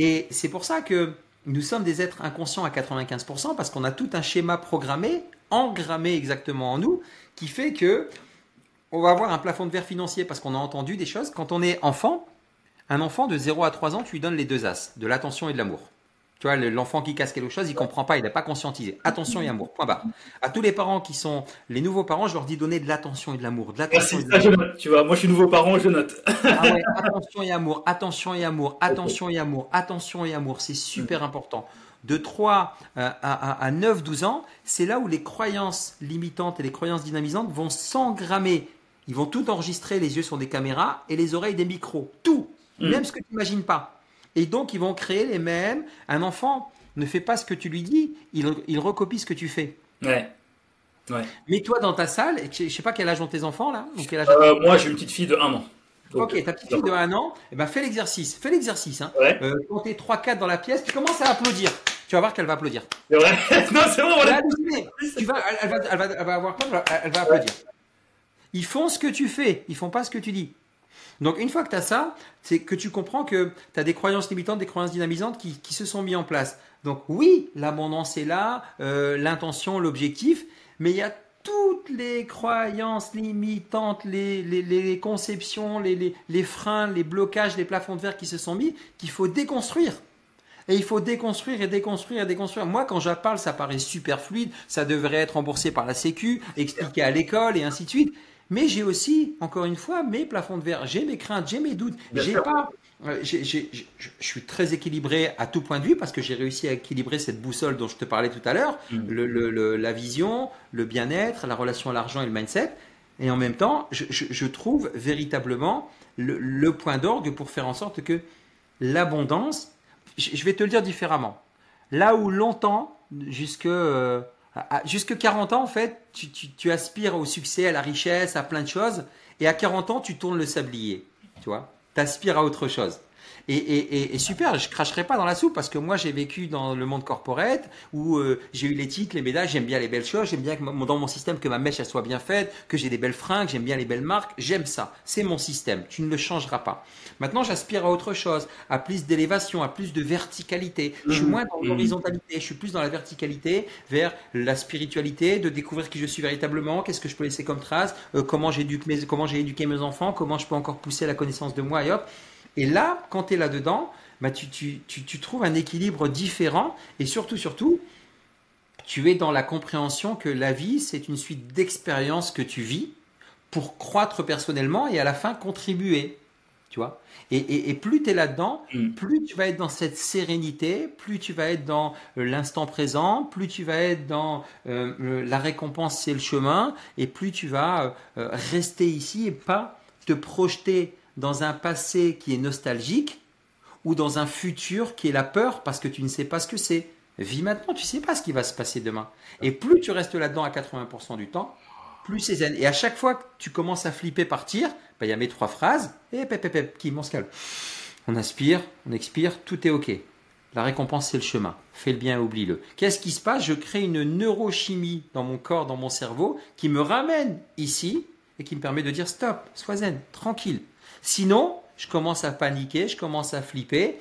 S1: Et c'est pour ça que nous sommes des êtres inconscients à 95% parce qu'on a tout un schéma programmé, engrammé exactement en nous, qui fait que on va avoir un plafond de verre financier parce qu'on a entendu des choses. Quand on est enfant, un enfant de 0 à 3 ans, tu lui donnes les deux as, de l'attention et de l'amour. Tu vois, l'enfant qui casse quelque chose, il comprend pas, il n'a pas conscientisé. Attention et amour, point barre. À tous les parents qui sont les nouveaux parents, je leur dis donner de l'attention et de l'amour. De l'attention
S3: Tu vois, moi je suis nouveau parent, je note.
S1: ah ouais, attention et amour, attention et amour, attention et amour, attention et amour, c'est super important. De 3 euh, à, à 9, 12 ans, c'est là où les croyances limitantes et les croyances dynamisantes vont s'engrammer. Ils vont tout enregistrer, les yeux sur des caméras et les oreilles des micros. Tout, Mm. même ce que tu n'imagines pas. Et donc, ils vont créer les mêmes. Un enfant ne fait pas ce que tu lui dis, il, recopie ce que tu fais.
S3: Ouais.
S1: ouais. Mais toi, dans ta salle, je ne sais pas quel âge ont tes enfants là
S3: euh, Moi, j'ai une petite fille de 1 an.
S1: ok, ta petite fille de 1 an, eh ben, fais l'exercice. Fais l'exercice. Hein.
S3: Ouais.
S1: Euh, quand tu es 3-4 dans la pièce, tu commences à applaudir. Tu vas voir qu'elle va applaudir.
S3: C'est vrai <laughs> Non, c'est bon, voilà.
S1: Tu vas, elle, va, elle, va, elle va avoir peur, elle va applaudir. Ils font ce que tu fais, ils font pas ce que tu dis. Donc une fois que tu as ça, c'est que tu comprends que tu as des croyances limitantes, des croyances dynamisantes qui, qui se sont mis en place. Donc oui, l'abondance est là, euh, l'intention, l'objectif, Mais il y a toutes les croyances limitantes, les, les, conceptions, les, les, freins, les blocages, les plafonds de verre qui se sont mis, qu'il faut déconstruire. Et il faut déconstruire et déconstruire et déconstruire. Moi, quand je parle, ça paraît super fluide, ça devrait être remboursé par la Sécu, expliqué à l'école et ainsi de suite. Mais j'ai aussi, encore une fois, mes plafonds de verre, j'ai mes craintes, j'ai mes doutes. J'ai pas, euh, je suis très équilibré à tout point de vue parce que j'ai réussi à équilibrer cette boussole dont je te parlais tout à l'heure, mm. la vision, le bien-être, la relation à l'argent et le mindset. Et en même temps, je, trouve véritablement le, point d'orgue pour faire en sorte que l'abondance, je, vais te le dire différemment, là où longtemps, jusque, euh, jusque 40 ans, en fait, tu, tu aspires au succès, à la richesse, à plein de choses, et à 40 ans, tu tournes le sablier, tu vois t'aspires à autre chose. Et, super, je cracherai pas dans la soupe parce que moi j'ai vécu dans le monde corporate où euh, j'ai eu les titres, les médailles, j'aime bien les belles choses, j'aime bien que dans mon système que ma mèche elle soit bien faite, que j'ai des belles fringues, j'aime bien les belles marques, j'aime ça. C'est mon système, tu ne le changeras pas. Maintenant j'aspire à autre chose, à plus d'élévation, à plus de verticalité. Je suis mmh. moins dans mmh. l'horizontalité, je suis plus dans la verticalité vers la spiritualité, de découvrir qui je suis véritablement, qu'est-ce que je peux laisser comme trace, euh, comment j'ai éduqué, comment j'ai éduqué mes enfants, comment je peux encore pousser la connaissance de moi et hop. Et là, quand tu es là-dedans, bah, tu, trouves un équilibre différent et surtout, surtout, tu es dans la compréhension que la vie, c'est une suite d'expériences que tu vis pour croître personnellement et à la fin contribuer. Tu vois et, plus tu es là-dedans, mm. plus tu vas être dans cette sérénité, plus tu vas être dans euh, l'instant présent, plus tu vas être dans euh, la récompense, c'est le chemin, et plus tu vas euh, rester ici et pas te projeter dans un passé qui est nostalgique ou dans un futur qui est la peur parce que tu ne sais pas ce que c'est. Vis maintenant, tu ne sais pas ce qui va se passer demain. Et plus tu restes là-dedans à 80% du temps, plus c'est zen. Et à chaque fois que tu commences à flipper, partir, bah, il y a mes trois phrases, et pep, qui m'en se calme. On inspire, on expire, tout est OK. La récompense, c'est le chemin. Fais le bien, oublie-le. Qu'est-ce qui se passe? Je crée une neurochimie dans mon corps, dans mon cerveau, qui me ramène ici et qui me permet de dire stop, sois zen, tranquille. Sinon, je commence à paniquer, je commence à flipper.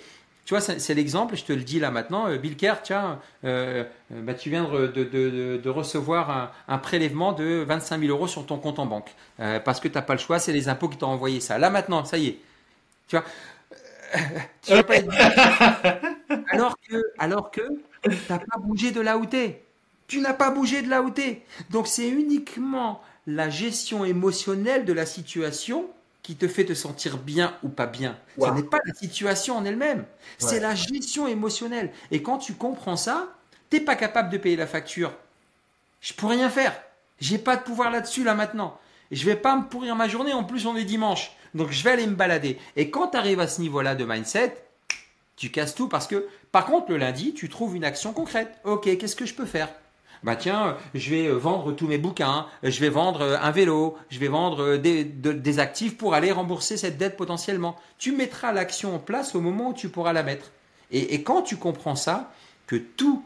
S1: Tu vois, c'est l'exemple, je te le dis là maintenant. Euh, Bill Kerr, tiens, euh, euh, bah, tu viens de, recevoir un, prélèvement de 25 000 euros sur ton compte en banque. parce que tu n'as pas le choix, c'est les impôts qui t'ont envoyé ça. Là maintenant, ça y est. Tu vois, <laughs> tu pas être... <laughs> alors que, alors que tu n'as pas bougé de là où es. Tu n'as pas bougé de là où es. Donc c'est uniquement la gestion émotionnelle de la situation qui te fait te sentir bien ou pas bien. Ce n'est pas la situation en elle-même, c'est la gestion émotionnelle. Et quand tu comprends ça, t'es pas capable de payer la facture. Je peux rien faire. J'ai pas de pouvoir là-dessus là maintenant. Je vais pas me pourrir ma journée. En plus, on est dimanche, donc je vais aller me balader. Et quand tu arrives à ce niveau-là de mindset, tu casses tout parce que, par contre, le lundi, tu trouves une action concrète. Ok, qu'est-ce que je peux faire? Bah tiens, je vais vendre tous mes bouquins, je vais vendre un vélo, je vais vendre des, actifs pour aller rembourser cette dette potentiellement. Tu mettras l'action en place au moment où tu pourras la mettre. Et, quand tu comprends ça, que tout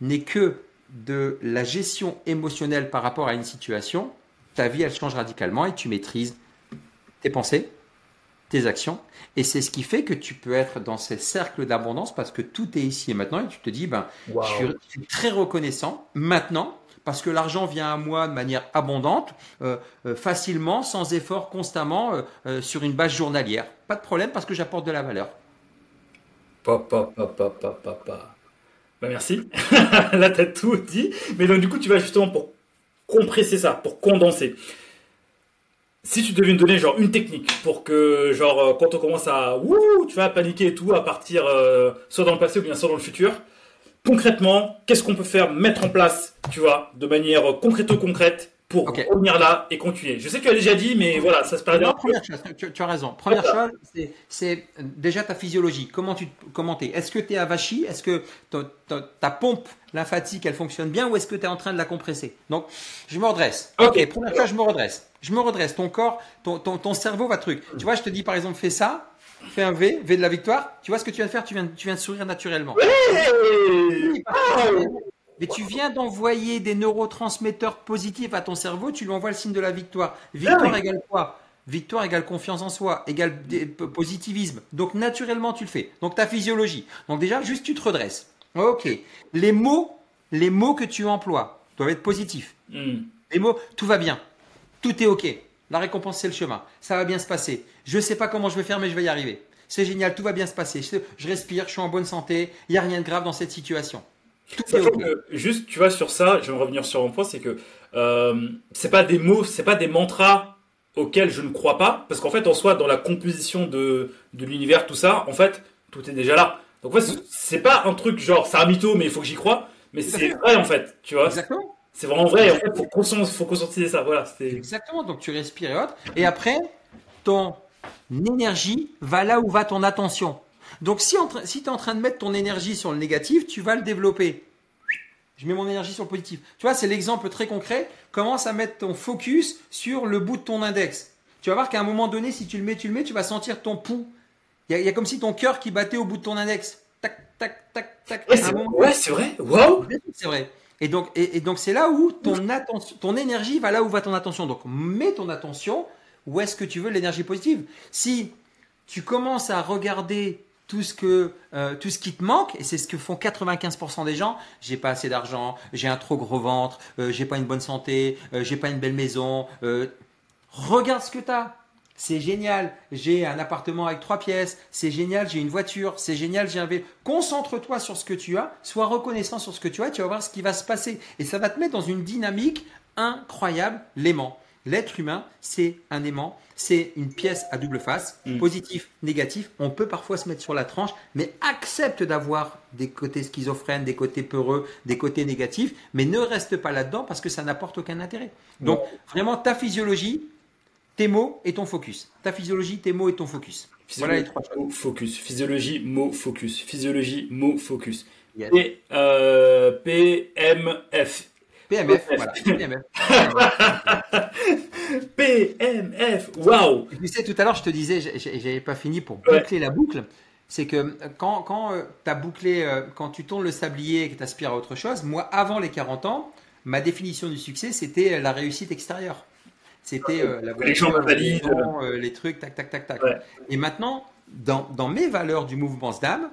S1: n'est que de la gestion émotionnelle par rapport à une situation, ta vie, elle change radicalement et tu maîtrises tes pensées, tes actions. Et c'est ce qui fait que tu peux être dans ces cercles d'abondance parce que tout est ici et maintenant et tu te dis, ben, je, suis, très reconnaissant maintenant parce que l'argent vient à moi de manière abondante, euh, euh, facilement, sans effort, constamment, euh, sur une base journalière. Pas de problème parce que j'apporte de la valeur.
S3: Papa, papa, papa, papa. Bah merci. <laughs> Là, tu as tout dit. Mais donc, du coup, tu vas justement pour compresser ça, pour condenser si tu devais me donner genre une technique pour que genre euh, quand on commence à wouh, tu vas paniquer et tout à partir euh, soit dans le passé ou bien soit dans le futur, concrètement, qu'est-ce qu'on peut faire mettre en place, tu vois, de manière concrète pour revenir là et continuer? Je sais que tu as déjà dit, mais voilà, ça se passe bien.
S1: Première chose, tu, as raison. Première chose, c'est déjà ta physiologie. Comment tu comment es Est-ce que tu es avachi? Est-ce que ta, pompe lymphatique, elle fonctionne bien ou est-ce que tu es en train de la compresser? Donc, je me redresse. Ok, première chose, je me redresse. Je me redresse. Ton corps, ton, ton, cerveau va truc. Tu vois, je te dis par exemple, fais ça, fais un V, V de la victoire. Tu vois ce que tu viens de faire? Tu viens, tu viens de sourire naturellement mais tu viens d'envoyer des neurotransmetteurs positifs à ton cerveau, tu lui envoies le signe de la victoire. Victoire égale quoi? Victoire égale confiance en soi, égale positivisme. Donc naturellement, tu le fais. Donc ta physiologie. Donc déjà, juste tu te redresses. Ok. Les mots, les mots que tu emploies. doivent être positifs. Hmm. Les mots, tout va bien, tout est ok. La récompense, c'est le chemin. Ça va bien se passer. Je ne sais pas comment je vais faire, mais je vais y arriver. C'est génial, tout va bien se passer. Je, respire, je suis en bonne santé. Il n'y a rien de grave dans cette situation.
S3: juste, tu vois, sur ça, je vais revenir sur un point, c'est que euh, c'est pas des mots, c'est pas des mantras auxquels je ne crois pas, parce qu'en fait, en soi, dans la composition de, de l'univers, tout ça, en fait, tout est déjà là. Donc, en fait, c'est pas un truc genre, c'est un mytho, mais il faut que j'y croie, mais c'est vrai, en fait, tu vois.
S1: Exactement.
S3: C'est vraiment vrai, en fait, faut, faut conscientiser ça, voilà.
S1: Exactement, donc tu respires et autres, et après, ton énergie va là où va ton attention. Donc, si, si tu es en train de mettre ton énergie sur le négatif, tu vas le développer. Je mets mon énergie sur le positif. Tu vois, c'est l'exemple très concret. Commence à mettre ton focus sur le bout de ton index. Tu vas voir qu'à un moment donné, si tu le mets, tu le mets, tu vas sentir ton pouls. Il y, a comme si ton cœur qui battait au bout de ton index. Tac, tac, tac, tac.
S3: Ouais, c'est vrai. Waouh.
S1: C'est vrai. Et donc, et, donc c'est là où ton attention, ton énergie va là où va ton attention. Donc, mets ton attention où est-ce que tu veux l'énergie positive. Si tu commences à regarder tout ce que euh, tout ce qui te manque et c'est ce que font 95% des gens j'ai pas assez d'argent j'ai un trop gros ventre euh, j'ai pas une bonne santé euh, j'ai pas une belle maison regarde ce que tu as c'est génial j'ai un appartement avec trois pièces c'est génial j'ai une voiture c'est génial j'ai un vélo concentre-toi sur ce que tu as sois reconnaissant sur ce que tu as et tu vas voir ce qui va se passer et ça va te mettre dans une dynamique incroyable l'aimant L'être humain, c'est un aimant, c'est une pièce à double face, mm. positif, négatif. On peut parfois se mettre sur la tranche, mais accepte d'avoir des côtés schizophrènes, des côtés peureux, des côtés négatifs, mais ne reste pas là-dedans parce que ça n'apporte aucun intérêt. Donc, vraiment, ta physiologie, tes mots et ton focus. Ta physiologie, tes mots et ton focus.
S3: voilà les trois choses. Focus. Physiologie, mot, focus. Physiologie, mot, focus. Et euh, PMF.
S1: PMF, voilà. PMF.
S3: PMF, waouh
S1: Tu sais, tout à l'heure, je te disais, j'avais pas fini pour boucler la boucle. C'est que quand, quand euh, tu as bouclé, euh, quand tu tournes le sablier et que tu aspires à autre chose, moi, avant les 40 ans, ma définition du succès, c'était la réussite extérieure. C'était euh, la
S3: voiture, les,
S1: les trucs, tac, tac, tac, tac. Et maintenant, dans, dans mes valeurs du mouvement SDAM,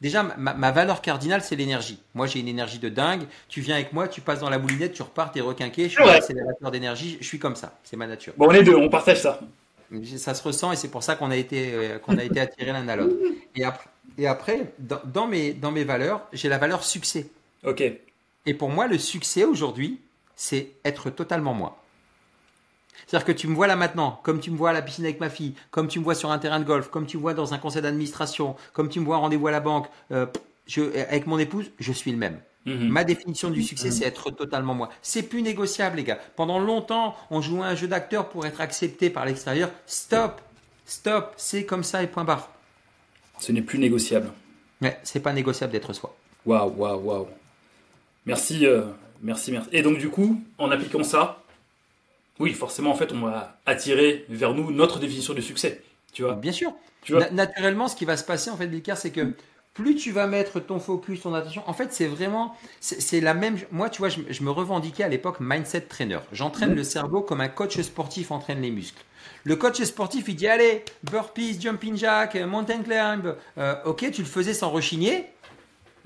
S1: Déjà, ma, valeur cardinale, c'est l'énergie. Moi, j'ai une énergie de dingue. Tu viens avec moi, tu passes dans la moulinette, tu repars, t'es requinqué. Je suis un accélérateur d'énergie. Je suis comme ça. C'est ma nature.
S3: Bon, on est deux, on partage ça.
S1: Ça se ressent et c'est pour ça qu'on a été, euh, qu'on a été attirés l'un à l'autre. Et après, et après dans, mes, dans mes valeurs, j'ai la valeur succès.
S3: Ok.
S1: Et pour moi, le succès aujourd'hui, c'est être totalement moi. C'est-à-dire que tu me vois là maintenant, comme tu me vois à la piscine avec ma fille, comme tu me vois sur un terrain de golf, comme tu me vois dans un conseil d'administration, comme tu me vois en rendez-vous à la banque, euh, avec mon épouse, je suis le même. Mhm. Ma définition du succès, c'est être totalement moi. C'est plus négociable, les gars. Pendant longtemps, on jouait un jeu d'acteur pour être accepté par l'extérieur. Stop, stop, c'est comme ça et point barre.
S3: Ce n'est plus négociable.
S1: Ouais, c'est pas négociable d'être soi.
S3: Waouh, waouh, waouh. Merci, euh, merci, merci. Et donc, du coup, en appliquant ça, oui, forcément, en fait, on va attirer vers nous notre définition du succès. Tu vois
S1: Bien sûr. naturellement, ce qui va se passer, en fait, Bilkar, c'est que plus tu vas mettre ton focus, ton attention, en fait, c'est vraiment, c'est la même. Moi, tu vois, je, me revendiquais à l'époque mindset trainer. J'entraîne le cerveau comme un coach sportif entraîne les muscles. Le coach sportif, il dit allez, burpees, jumping jack, mountain climb. Euh, ok, tu le faisais sans rechigner,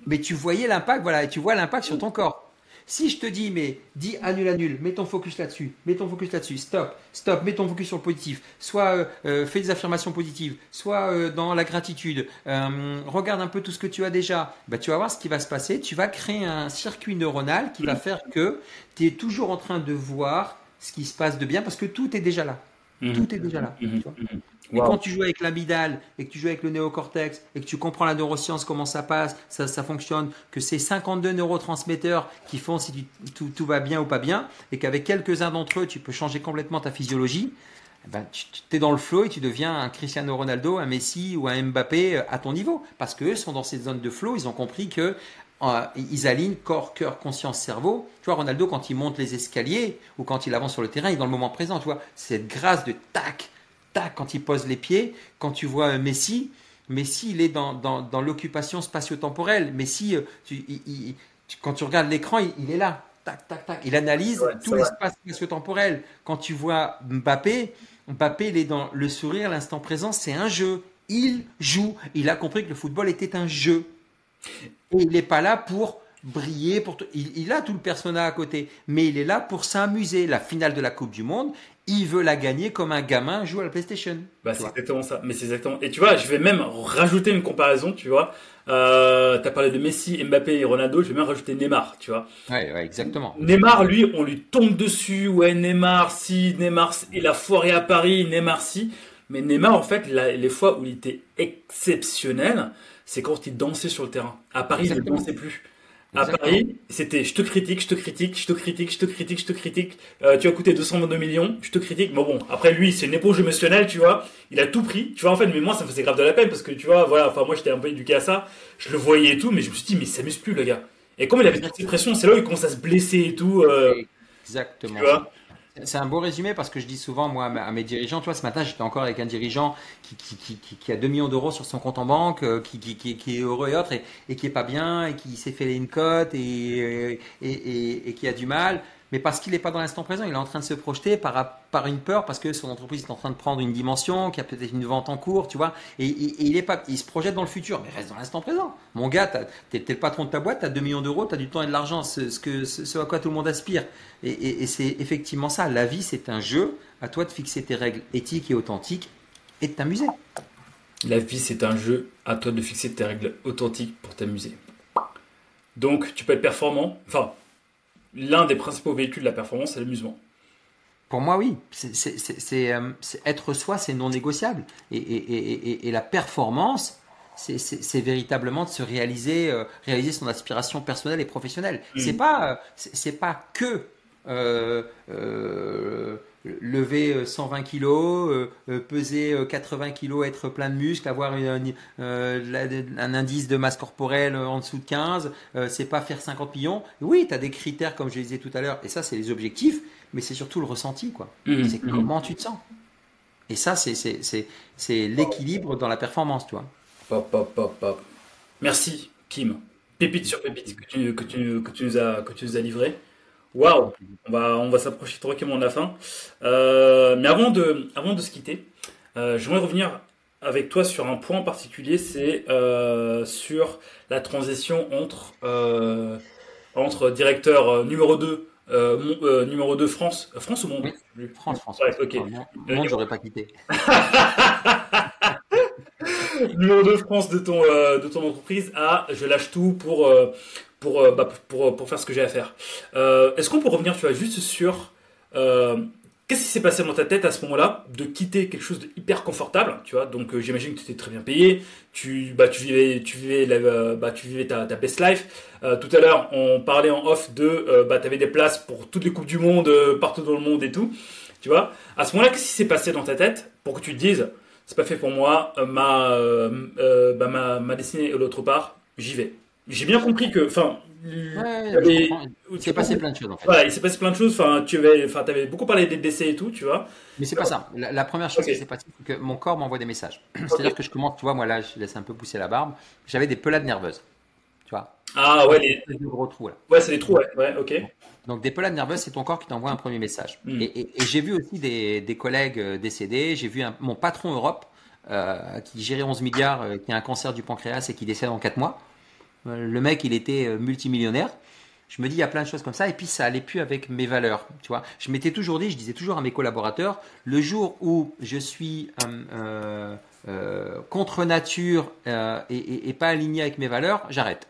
S1: mais tu voyais l'impact, voilà, et tu vois l'impact sur ton corps. Si je te dis, mais dis annule, annule, mets ton focus là-dessus, mets ton focus là-dessus, stop, stop, mets ton focus sur le positif, soit euh, euh, fais des affirmations positives, soit euh, dans la gratitude, regarde un peu tout ce que tu as déjà, bah, tu vas voir ce qui va se passer, tu vas créer un circuit neuronal qui va faire que tu es toujours en train de voir ce qui se passe de bien parce que tout est déjà là. Mhm. Tout est déjà là. Mhm. Mhm. Et quand tu joues avec l'amidale et que tu joues avec le néocortex et que tu comprends la neuroscience, comment ça passe, ça, ça fonctionne, que c'est 52 neurotransmetteurs qui font si tout, tout, va bien ou pas bien, et qu'avec quelques-uns d'entre eux, tu peux changer complètement ta physiologie, eh ben, tu, es dans le flow et tu deviens un Cristiano Ronaldo, un Messi ou un Mbappé euh, à ton niveau. Parce qu'eux sont dans cette zone de flow, ils ont compris que euh, ils alignent corps, cœur, conscience, cerveau. Tu vois, Ronaldo, quand il monte les escaliers ou quand il avance sur le terrain, il est dans le moment présent. Tu vois, cette grâce de tac, tac, quand il pose les pieds. Quand tu vois Messi, Messi, il est dans, dans, l'occupation spatio-temporelle. Messi, euh, tu, quand tu regardes l'écran, il, est là. Tac, tac, tac. Il analyse tout l'espace spatio-temporel. Quand tu vois Mbappé, Mbappé, il est dans le sourire, l'instant présent, c'est un jeu. Il joue. Il a compris que le football était un jeu. Et il n'est pas là pour briller, pour il, a tout le personnage à côté, mais il est là pour s'amuser. La finale de la Coupe du Monde, il veut la gagner comme un gamin joue à la PlayStation.
S2: Bah, c'est exactement ça. Mais c'est exactement. Et tu vois, je vais même rajouter une comparaison, tu vois. Euh, as parlé de Messi, Mbappé et Ronaldo, je vais même rajouter Neymar, tu vois.
S1: Ouais, ouais, exactement.
S2: Neymar, lui, on lui tombe dessus. Ouais, Neymar, si, Neymar, il a foiré à Paris, Neymar, si. Mais Neymar, en fait, les fois où il était exceptionnel, c'est quand il dansait sur le terrain. À Paris, il ne dansait plus. À Paris, c'était je te critique, je te critique, je te critique, je te critique, je te critique. Euh, tu as coûté 222 millions, je te critique. Mais bon, après lui, c'est une éponge émotionnelle, tu vois. Il a tout pris. Tu vois, en fait, mais moi, ça me faisait grave de la peine parce que tu vois, voilà, enfin, moi, j'étais un peu éduqué à ça. Je le voyais et tout, mais je me suis dit, mais il s'amuse plus, le gars. Et comme il avait cette pression, c'est là où il commence à se blesser et tout. Euh,
S1: Exactement. Tu vois c'est un beau résumé parce que je dis souvent, moi, à mes dirigeants, tu vois, ce matin, j'étais encore avec un dirigeant qui, qui, qui, qui a 2 millions d'euros sur son compte en banque, euh, qui, qui, est heureux et autres, et, et, qui est pas bien, et qui s'est fait une cote, et, et, et, qui a du mal mais parce qu'il n'est pas dans l'instant présent, il est en train de se projeter par, par une peur, parce que son entreprise est en train de prendre une dimension, qu'il y a peut-être une vente en cours, tu vois, et, il, est pas, il se projette dans le futur, mais reste dans l'instant présent. Mon gars, tu es, le patron de ta boîte, tu as 2 millions d'euros, tu as du temps et de l'argent, ce, ce, à quoi tout le monde aspire. Et, c'est effectivement ça, la vie c'est un jeu, à toi de fixer tes règles éthiques et authentiques et de t'amuser.
S2: La vie c'est un jeu, à toi de fixer tes règles authentiques pour t'amuser. Donc tu peux être performant, enfin l'un des principaux véhicules de la performance, c'est l'amusement.
S1: Pour moi, oui. C'est euh, être soi, c'est non négociable. Et, la performance, c'est véritablement de se réaliser, euh, réaliser son aspiration personnelle et professionnelle. Ce mmh. C'est pas, euh, c'est pas que lever 120 euh, kilos, euh, euh, peser 80 kilos, être plein de muscles, avoir un indice de masse corporelle en dessous de 15, c'est pas faire 50 millions. Oui, tu as des critères comme je disais tout à l'heure, et ça c'est les objectifs, mais c'est surtout le ressenti, quoi. Mmh, c'est mmh. comment tu te sens. Et ça, c'est l'équilibre dans la performance, tu vois.
S2: Merci, Kim. Pépite sur pépite que tu, que tu, que tu, nous, as, que tu nous as livré. Waouh, on va, on va s'approcher tranquillement de la fin. Euh, mais avant de, avant de se quitter, euh, j'aimerais revenir avec toi sur un point en particulier, c'est euh, sur la transition entre, entre directeur numéro 2, numéro 2 France, France ou Monde?
S1: France, France. ok. Monde, j'aurais pas quitté. <laughs>
S2: numéro 2 France de ton, de ton entreprise à je lâche tout pour pour, euh, bah, pour, pour, faire ce que j'ai à faire. Euh, est-ce qu'on peut revenir, tu vois, juste sur euh, qu'est-ce qui s'est passé dans ta tête à ce moment-là de quitter quelque chose de hyper confortable, tu vois? Donc j'imagine que tu étais très bien payé, tu, vivais, ta best life. tout à l'heure, on parlait en off de, bah, tu avais des places pour toutes les coupes du monde, partout dans le monde et tout, tu vois? À ce moment-là, qu'est-ce qui s'est passé dans ta tête pour que tu te dises, c'est pas fait pour moi, ma, bah, ma, ma destinée est l'autre part, j'y vais? J'ai bien compris que, enfin,
S1: il s'est passé plein de choses en fait.
S2: Voilà, il s'est passé plein de choses. Enfin, tu avais, enfin, avais beaucoup parlé des décès et tout, tu vois.
S1: Mais c'est pas ça. La, première chose qui s'est passée, c'est que mon corps m'envoie des messages. <clears throat> C'est-à-dire que je commence, tu vois, moi là, je laisse un peu pousser la barbe. J'avais des pelades nerveuses, tu vois.
S2: Ah ouais, les
S1: gros trous là.
S2: Ouais, c'est des trous, ouais, ouais, ok.
S1: Donc des pelades nerveuses, c'est ton corps qui t'envoie un premier message. Hmm. Et, j'ai vu aussi des, des collègues euh, décédés. J'ai vu un, mon patron Europe euh, qui gérait 11 milliards, euh, qui a un cancer du pancréas et qui décède en 4 mois. Le mec, il était euh, multimillionnaire. Je me dis, il y a plein de choses comme ça. Et puis, ça allait plus avec mes valeurs. Tu vois, je m'étais toujours dit, je disais toujours à mes collaborateurs, le jour où je suis euh, euh, contre nature et, pas aligné avec mes valeurs, j'arrête.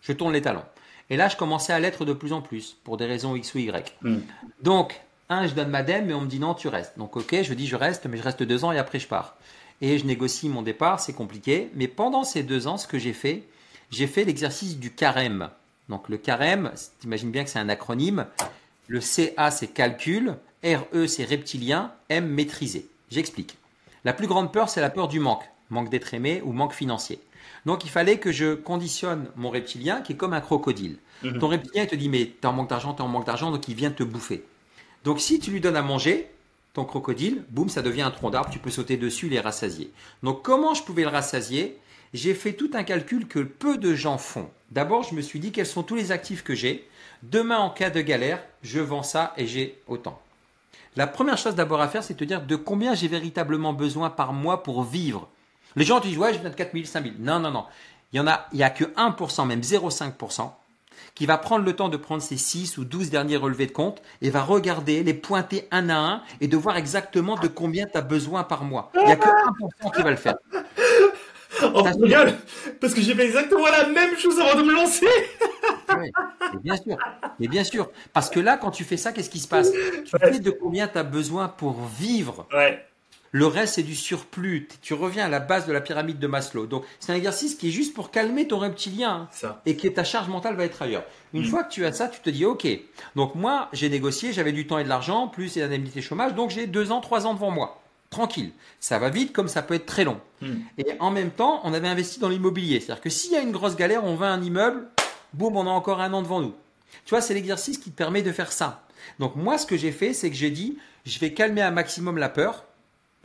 S1: Je tourne les talons. Et là, je commençais à l'être de plus en plus pour des raisons X ou Y. Hmm. Donc, un, je donne ma dème, mais on me dit non, tu restes. Donc, ok, je dis je reste, mais je reste deux ans et après je pars. Et je négocie mon départ, c'est compliqué. Mais pendant ces deux ans, ce que j'ai fait, j'ai fait l'exercice du carême. Donc le carême, t'imagines bien que c'est un acronyme. Le CA c'est calcul, RE c'est reptilien, M maîtriser. J'explique. La plus grande peur c'est la peur du manque, manque d'être aimé ou manque financier. Donc il fallait que je conditionne mon reptilien qui est comme un crocodile. Mhm. Ton reptilien il te dit mais t'es en manque d'argent, t'es en manque d'argent, donc il vient te bouffer. Donc si tu lui donnes à manger, ton crocodile, boum, ça devient un tronc d'arbre, tu peux sauter dessus, les rassasier. Donc comment je pouvais le rassasier? J'ai fait tout un calcul que peu de gens font. D'abord, je me suis dit quels sont tous les actifs que j'ai. Demain, en cas de galère, je vends ça et j'ai autant. La première chose d'abord à faire, c'est de te dire de combien j'ai véritablement besoin par mois pour vivre. Les gens te disent, ouais, j'ai besoin de 4 000, 5 000. Non, non, non. Il y en a, a que 1%, même 0,5% qui va prendre le temps de prendre ses 6 ou 12 derniers relevés de compte et va regarder, les pointer un à un et de voir exactement de combien tu as besoin par mois. Il n'y a que 1% qui va le faire.
S2: Oh, regarde, parce que j'ai fait exactement la même chose avant de me lancer.
S1: oui, bien sûr. Mais bien sûr. Parce que là, quand tu fais ça, qu'est-ce qui se passe? Tu sais de combien tu as besoin pour vivre?
S2: Ouais.
S1: Le reste, c'est du surplus. Tu reviens à la base de la pyramide de Maslow. Donc, c'est un exercice qui est juste pour calmer ton reptilien.
S2: Ça.
S1: Et que ta charge mentale va être ailleurs. Une mm. fois que tu as ça, tu te dis, OK. Donc, moi, j'ai négocié, j'avais du temps et de l'argent, plus l'indemnité chômage. Donc, j'ai deux ans, trois ans devant moi. Tranquille. Ça va vite comme ça peut être très long. Mm. Et en même temps, on avait investi dans l'immobilier. C'est-à-dire que s'il y a une grosse galère, on vend un immeuble, boum, on a encore un an devant nous. Tu vois, c'est l'exercice qui te permet de faire ça. Donc, moi, ce que j'ai fait, c'est que j'ai dit, je vais calmer un maximum la peur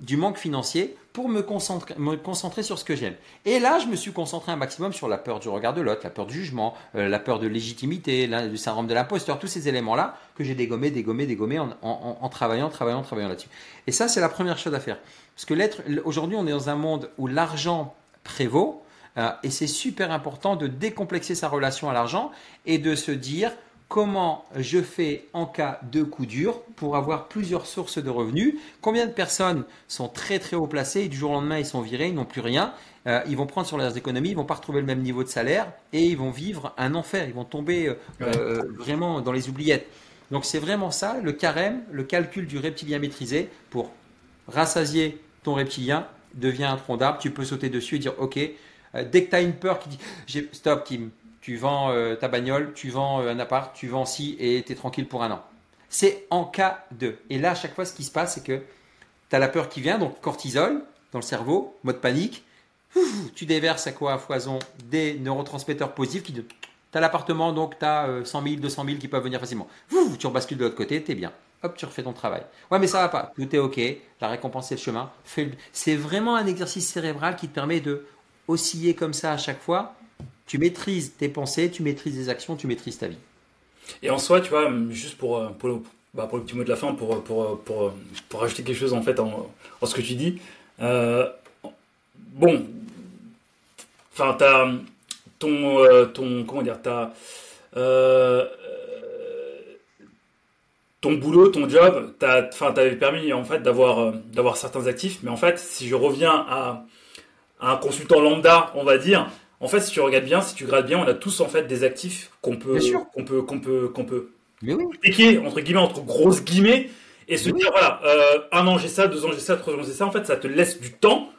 S1: du manque financier pour me concentrer, me concentrer sur ce que j'aime. Et là, je me suis concentré un maximum sur la peur du regard de l'autre, la peur du jugement, euh, la peur de légitimité, du syndrome de l'imposteur, tous ces éléments-là que j'ai dégommés, dégommés, dégommés en, travaillant, travaillant, travaillant là-dessus. Et ça, c'est la première chose à faire. Parce que l'être, aujourd'hui, on est dans un monde où l'argent prévaut, euh, et c'est super important de décomplexer sa relation à l'argent et de se dire, comment je fais en cas de coup dur pour avoir plusieurs sources de revenus. Combien de personnes sont très très haut placées et du jour au lendemain ils sont virés, ils n'ont plus rien. Euh, ils vont prendre sur leurs économies, ils vont pas retrouver le même niveau de salaire et ils vont vivre un enfer. Ils vont tomber euh, euh, vraiment dans les oubliettes. Donc c'est vraiment ça, le carême, le calcul du reptilien maîtrisé pour rassasier ton reptilien devient un tronc d'arbre. Tu peux sauter dessus et dire ok. dès que tu as une peur qui dit stop Kim, tu vends euh, ta bagnole, tu vends euh, un appart, tu vends ci et tu es tranquille pour un an. C'est en cas de. Et là, à chaque fois, ce qui se passe, c'est que tu as la peur qui vient, donc cortisol dans le cerveau, mode panique. Tu déverses à quoi à foison des neurotransmetteurs positifs qui Tu as l'appartement, donc tu as 100 000, 200 000 qui peuvent venir facilement. Tu rebascules de l'autre côté, tu es bien. Hop, tu refais ton travail. Ouais, mais ça va pas. Tout est OK. La récompense, c'est le chemin. C'est vraiment un exercice cérébral qui te permet de osciller comme ça à chaque fois tu maîtrises tes pensées, tu maîtrises tes actions, tu maîtrises ta vie.
S2: Et en soi, tu vois, juste pour, euh, bah, pour le petit mot de la fin, pour, pour, pour, pour ajouter quelque chose en fait en, ce que tu dis, euh, bon, enfin, t'as ton, euh, ton, comment dire, t'as ton boulot, ton job, t'avais permis en fait d'avoir d'avoir certains actifs, mais en fait, si je reviens à, à un consultant lambda, on va dire, en fait, si tu regardes bien, si tu grades bien, on a tous en fait des actifs qu'on peut, qu'on peut, qu'on peut, qu'on peut
S1: Mais oui.
S2: entre guillemets, entre grosses guillemets, et se dire voilà, euh, un an j'ai ça, deux ans j'ai ça, trois ans j'ai ça. En fait, ça te laisse du temps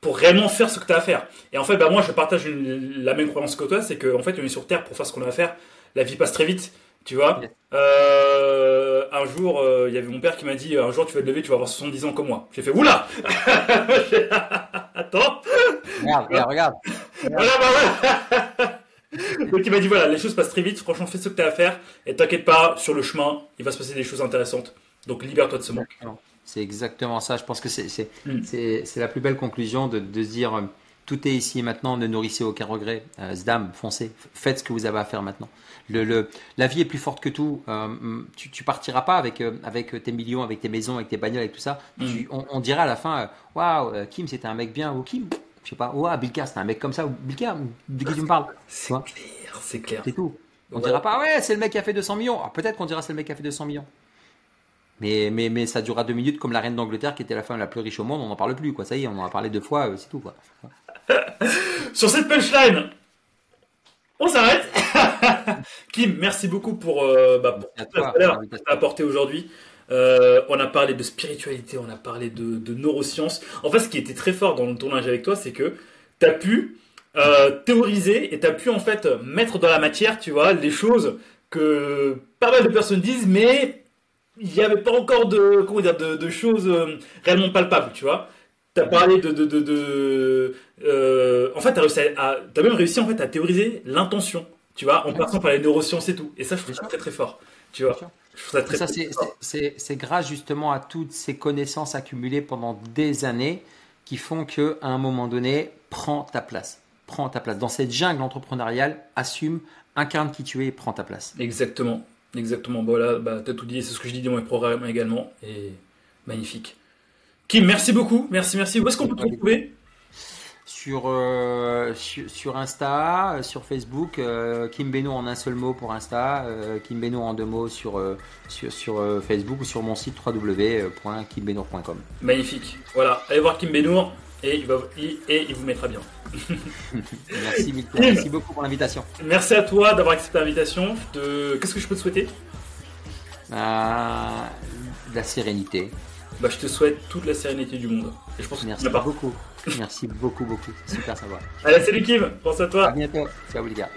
S2: pour réellement faire ce que tu as à faire. Et en fait, bah, moi, je partage la même croyance que toi, c'est qu'en fait, on est sur Terre pour faire ce qu'on a à faire. La vie passe très vite, tu vois. Euh, un jour, euh, il y avait mon père qui m'a dit un jour, tu vas te lever, tu vas avoir 70 ans comme moi. J'ai fait oula <laughs> <laughs> Attends
S1: Regarde, regarde, regarde.
S2: Voilà, bah voilà. <laughs> Donc il m'a dit voilà, les choses passent très vite, franchement fais ce que tu as à faire et t'inquiète pas, sur le chemin, il va se passer des choses intéressantes. Donc libère-toi de ce manque.
S1: C'est exactement ça, je pense que c'est
S2: mm.
S1: la plus belle conclusion de, de se dire euh, tout est ici et maintenant, ne nourrissez aucun regret. Euh, Zdam, foncez, faites ce que vous avez à faire maintenant. Le, le, la vie est plus forte que tout. Euh, tu, tu partiras pas avec, euh, avec tes millions, avec tes maisons, avec tes bagnoles, avec tout ça. Mm. on, on, dira à la fin, waouh, Kim, c'était un mec bien, ou Kim, je sais pas, oh, ah, Bilka, c'est un mec comme ça, Bilka, de qui tu me parles
S2: C'est clair, c'est clair.
S1: C'est tout. On dira pas, ouais, c'est le mec qui a fait 200 millions. Ah, peut-être qu'on dira c'est le mec qui a fait 200 millions. Mais, mais, mais ça durera deux minutes comme la reine d'Angleterre qui était la femme la plus riche au monde, on n'en parle plus, quoi. Ça y est, on en a parlé deux fois, euh, c'est tout, quoi. <laughs>
S2: Sur cette punchline, on s'arrête. <laughs> Kim, merci beaucoup pour, euh, bah, pour tout ce que tu as apporté aujourd'hui. Euh, on a parlé de spiritualité, on a parlé de, neurosciences. En fait, ce qui était très fort dans le tournage avec toi, c'est que tu as pu euh, théoriser et tu as pu en fait mettre dans la matière, tu vois, les choses que pas mal de personnes disent, mais il n'y avait pas encore de, comment dire, de, choses euh, réellement palpables, tu vois. Tu as parlé de... de, de, en fait, tu as, même réussi en fait, à théoriser l'intention, tu vois, en passant par les neurosciences et tout. Et ça, je trouve ça très très fort, tu vois.
S1: Ça, c'est grâce justement à toutes ces connaissances accumulées pendant des années qui font que à un moment donné, prends ta place. Prends ta place. Dans cette jungle entrepreneuriale, assume, incarne qui tu es et prends ta place.
S2: Exactement. Exactement. Voilà, bah, tu as tout dit, c'est ce que je dis dans mes programmes également. Et magnifique. Kim, merci beaucoup. Merci, merci. Où est-ce qu'on peut te retrouver?
S1: Sur, sur, Insta, sur Facebook, Kim Beno en un seul mot pour Insta, Kim Beno en deux mots sur, sur, sur Facebook ou sur mon site www.kimbenour.com.
S2: Magnifique. Voilà, allez voir Kim Benour et il, va, et il vous mettra bien. <laughs>
S1: merci, merci beaucoup pour l'invitation.
S2: Merci à toi d'avoir accepté l'invitation. De... Qu'est-ce que je peux te souhaiter?
S1: Euh, La sérénité.
S2: Bah, je te souhaite toute la sérénité du monde.
S1: Et je pense merci beaucoup. Merci beaucoup, beaucoup. Super savoir.
S2: Allez, salut Kim. Pense à toi.
S1: À bientôt. Ciao les gars.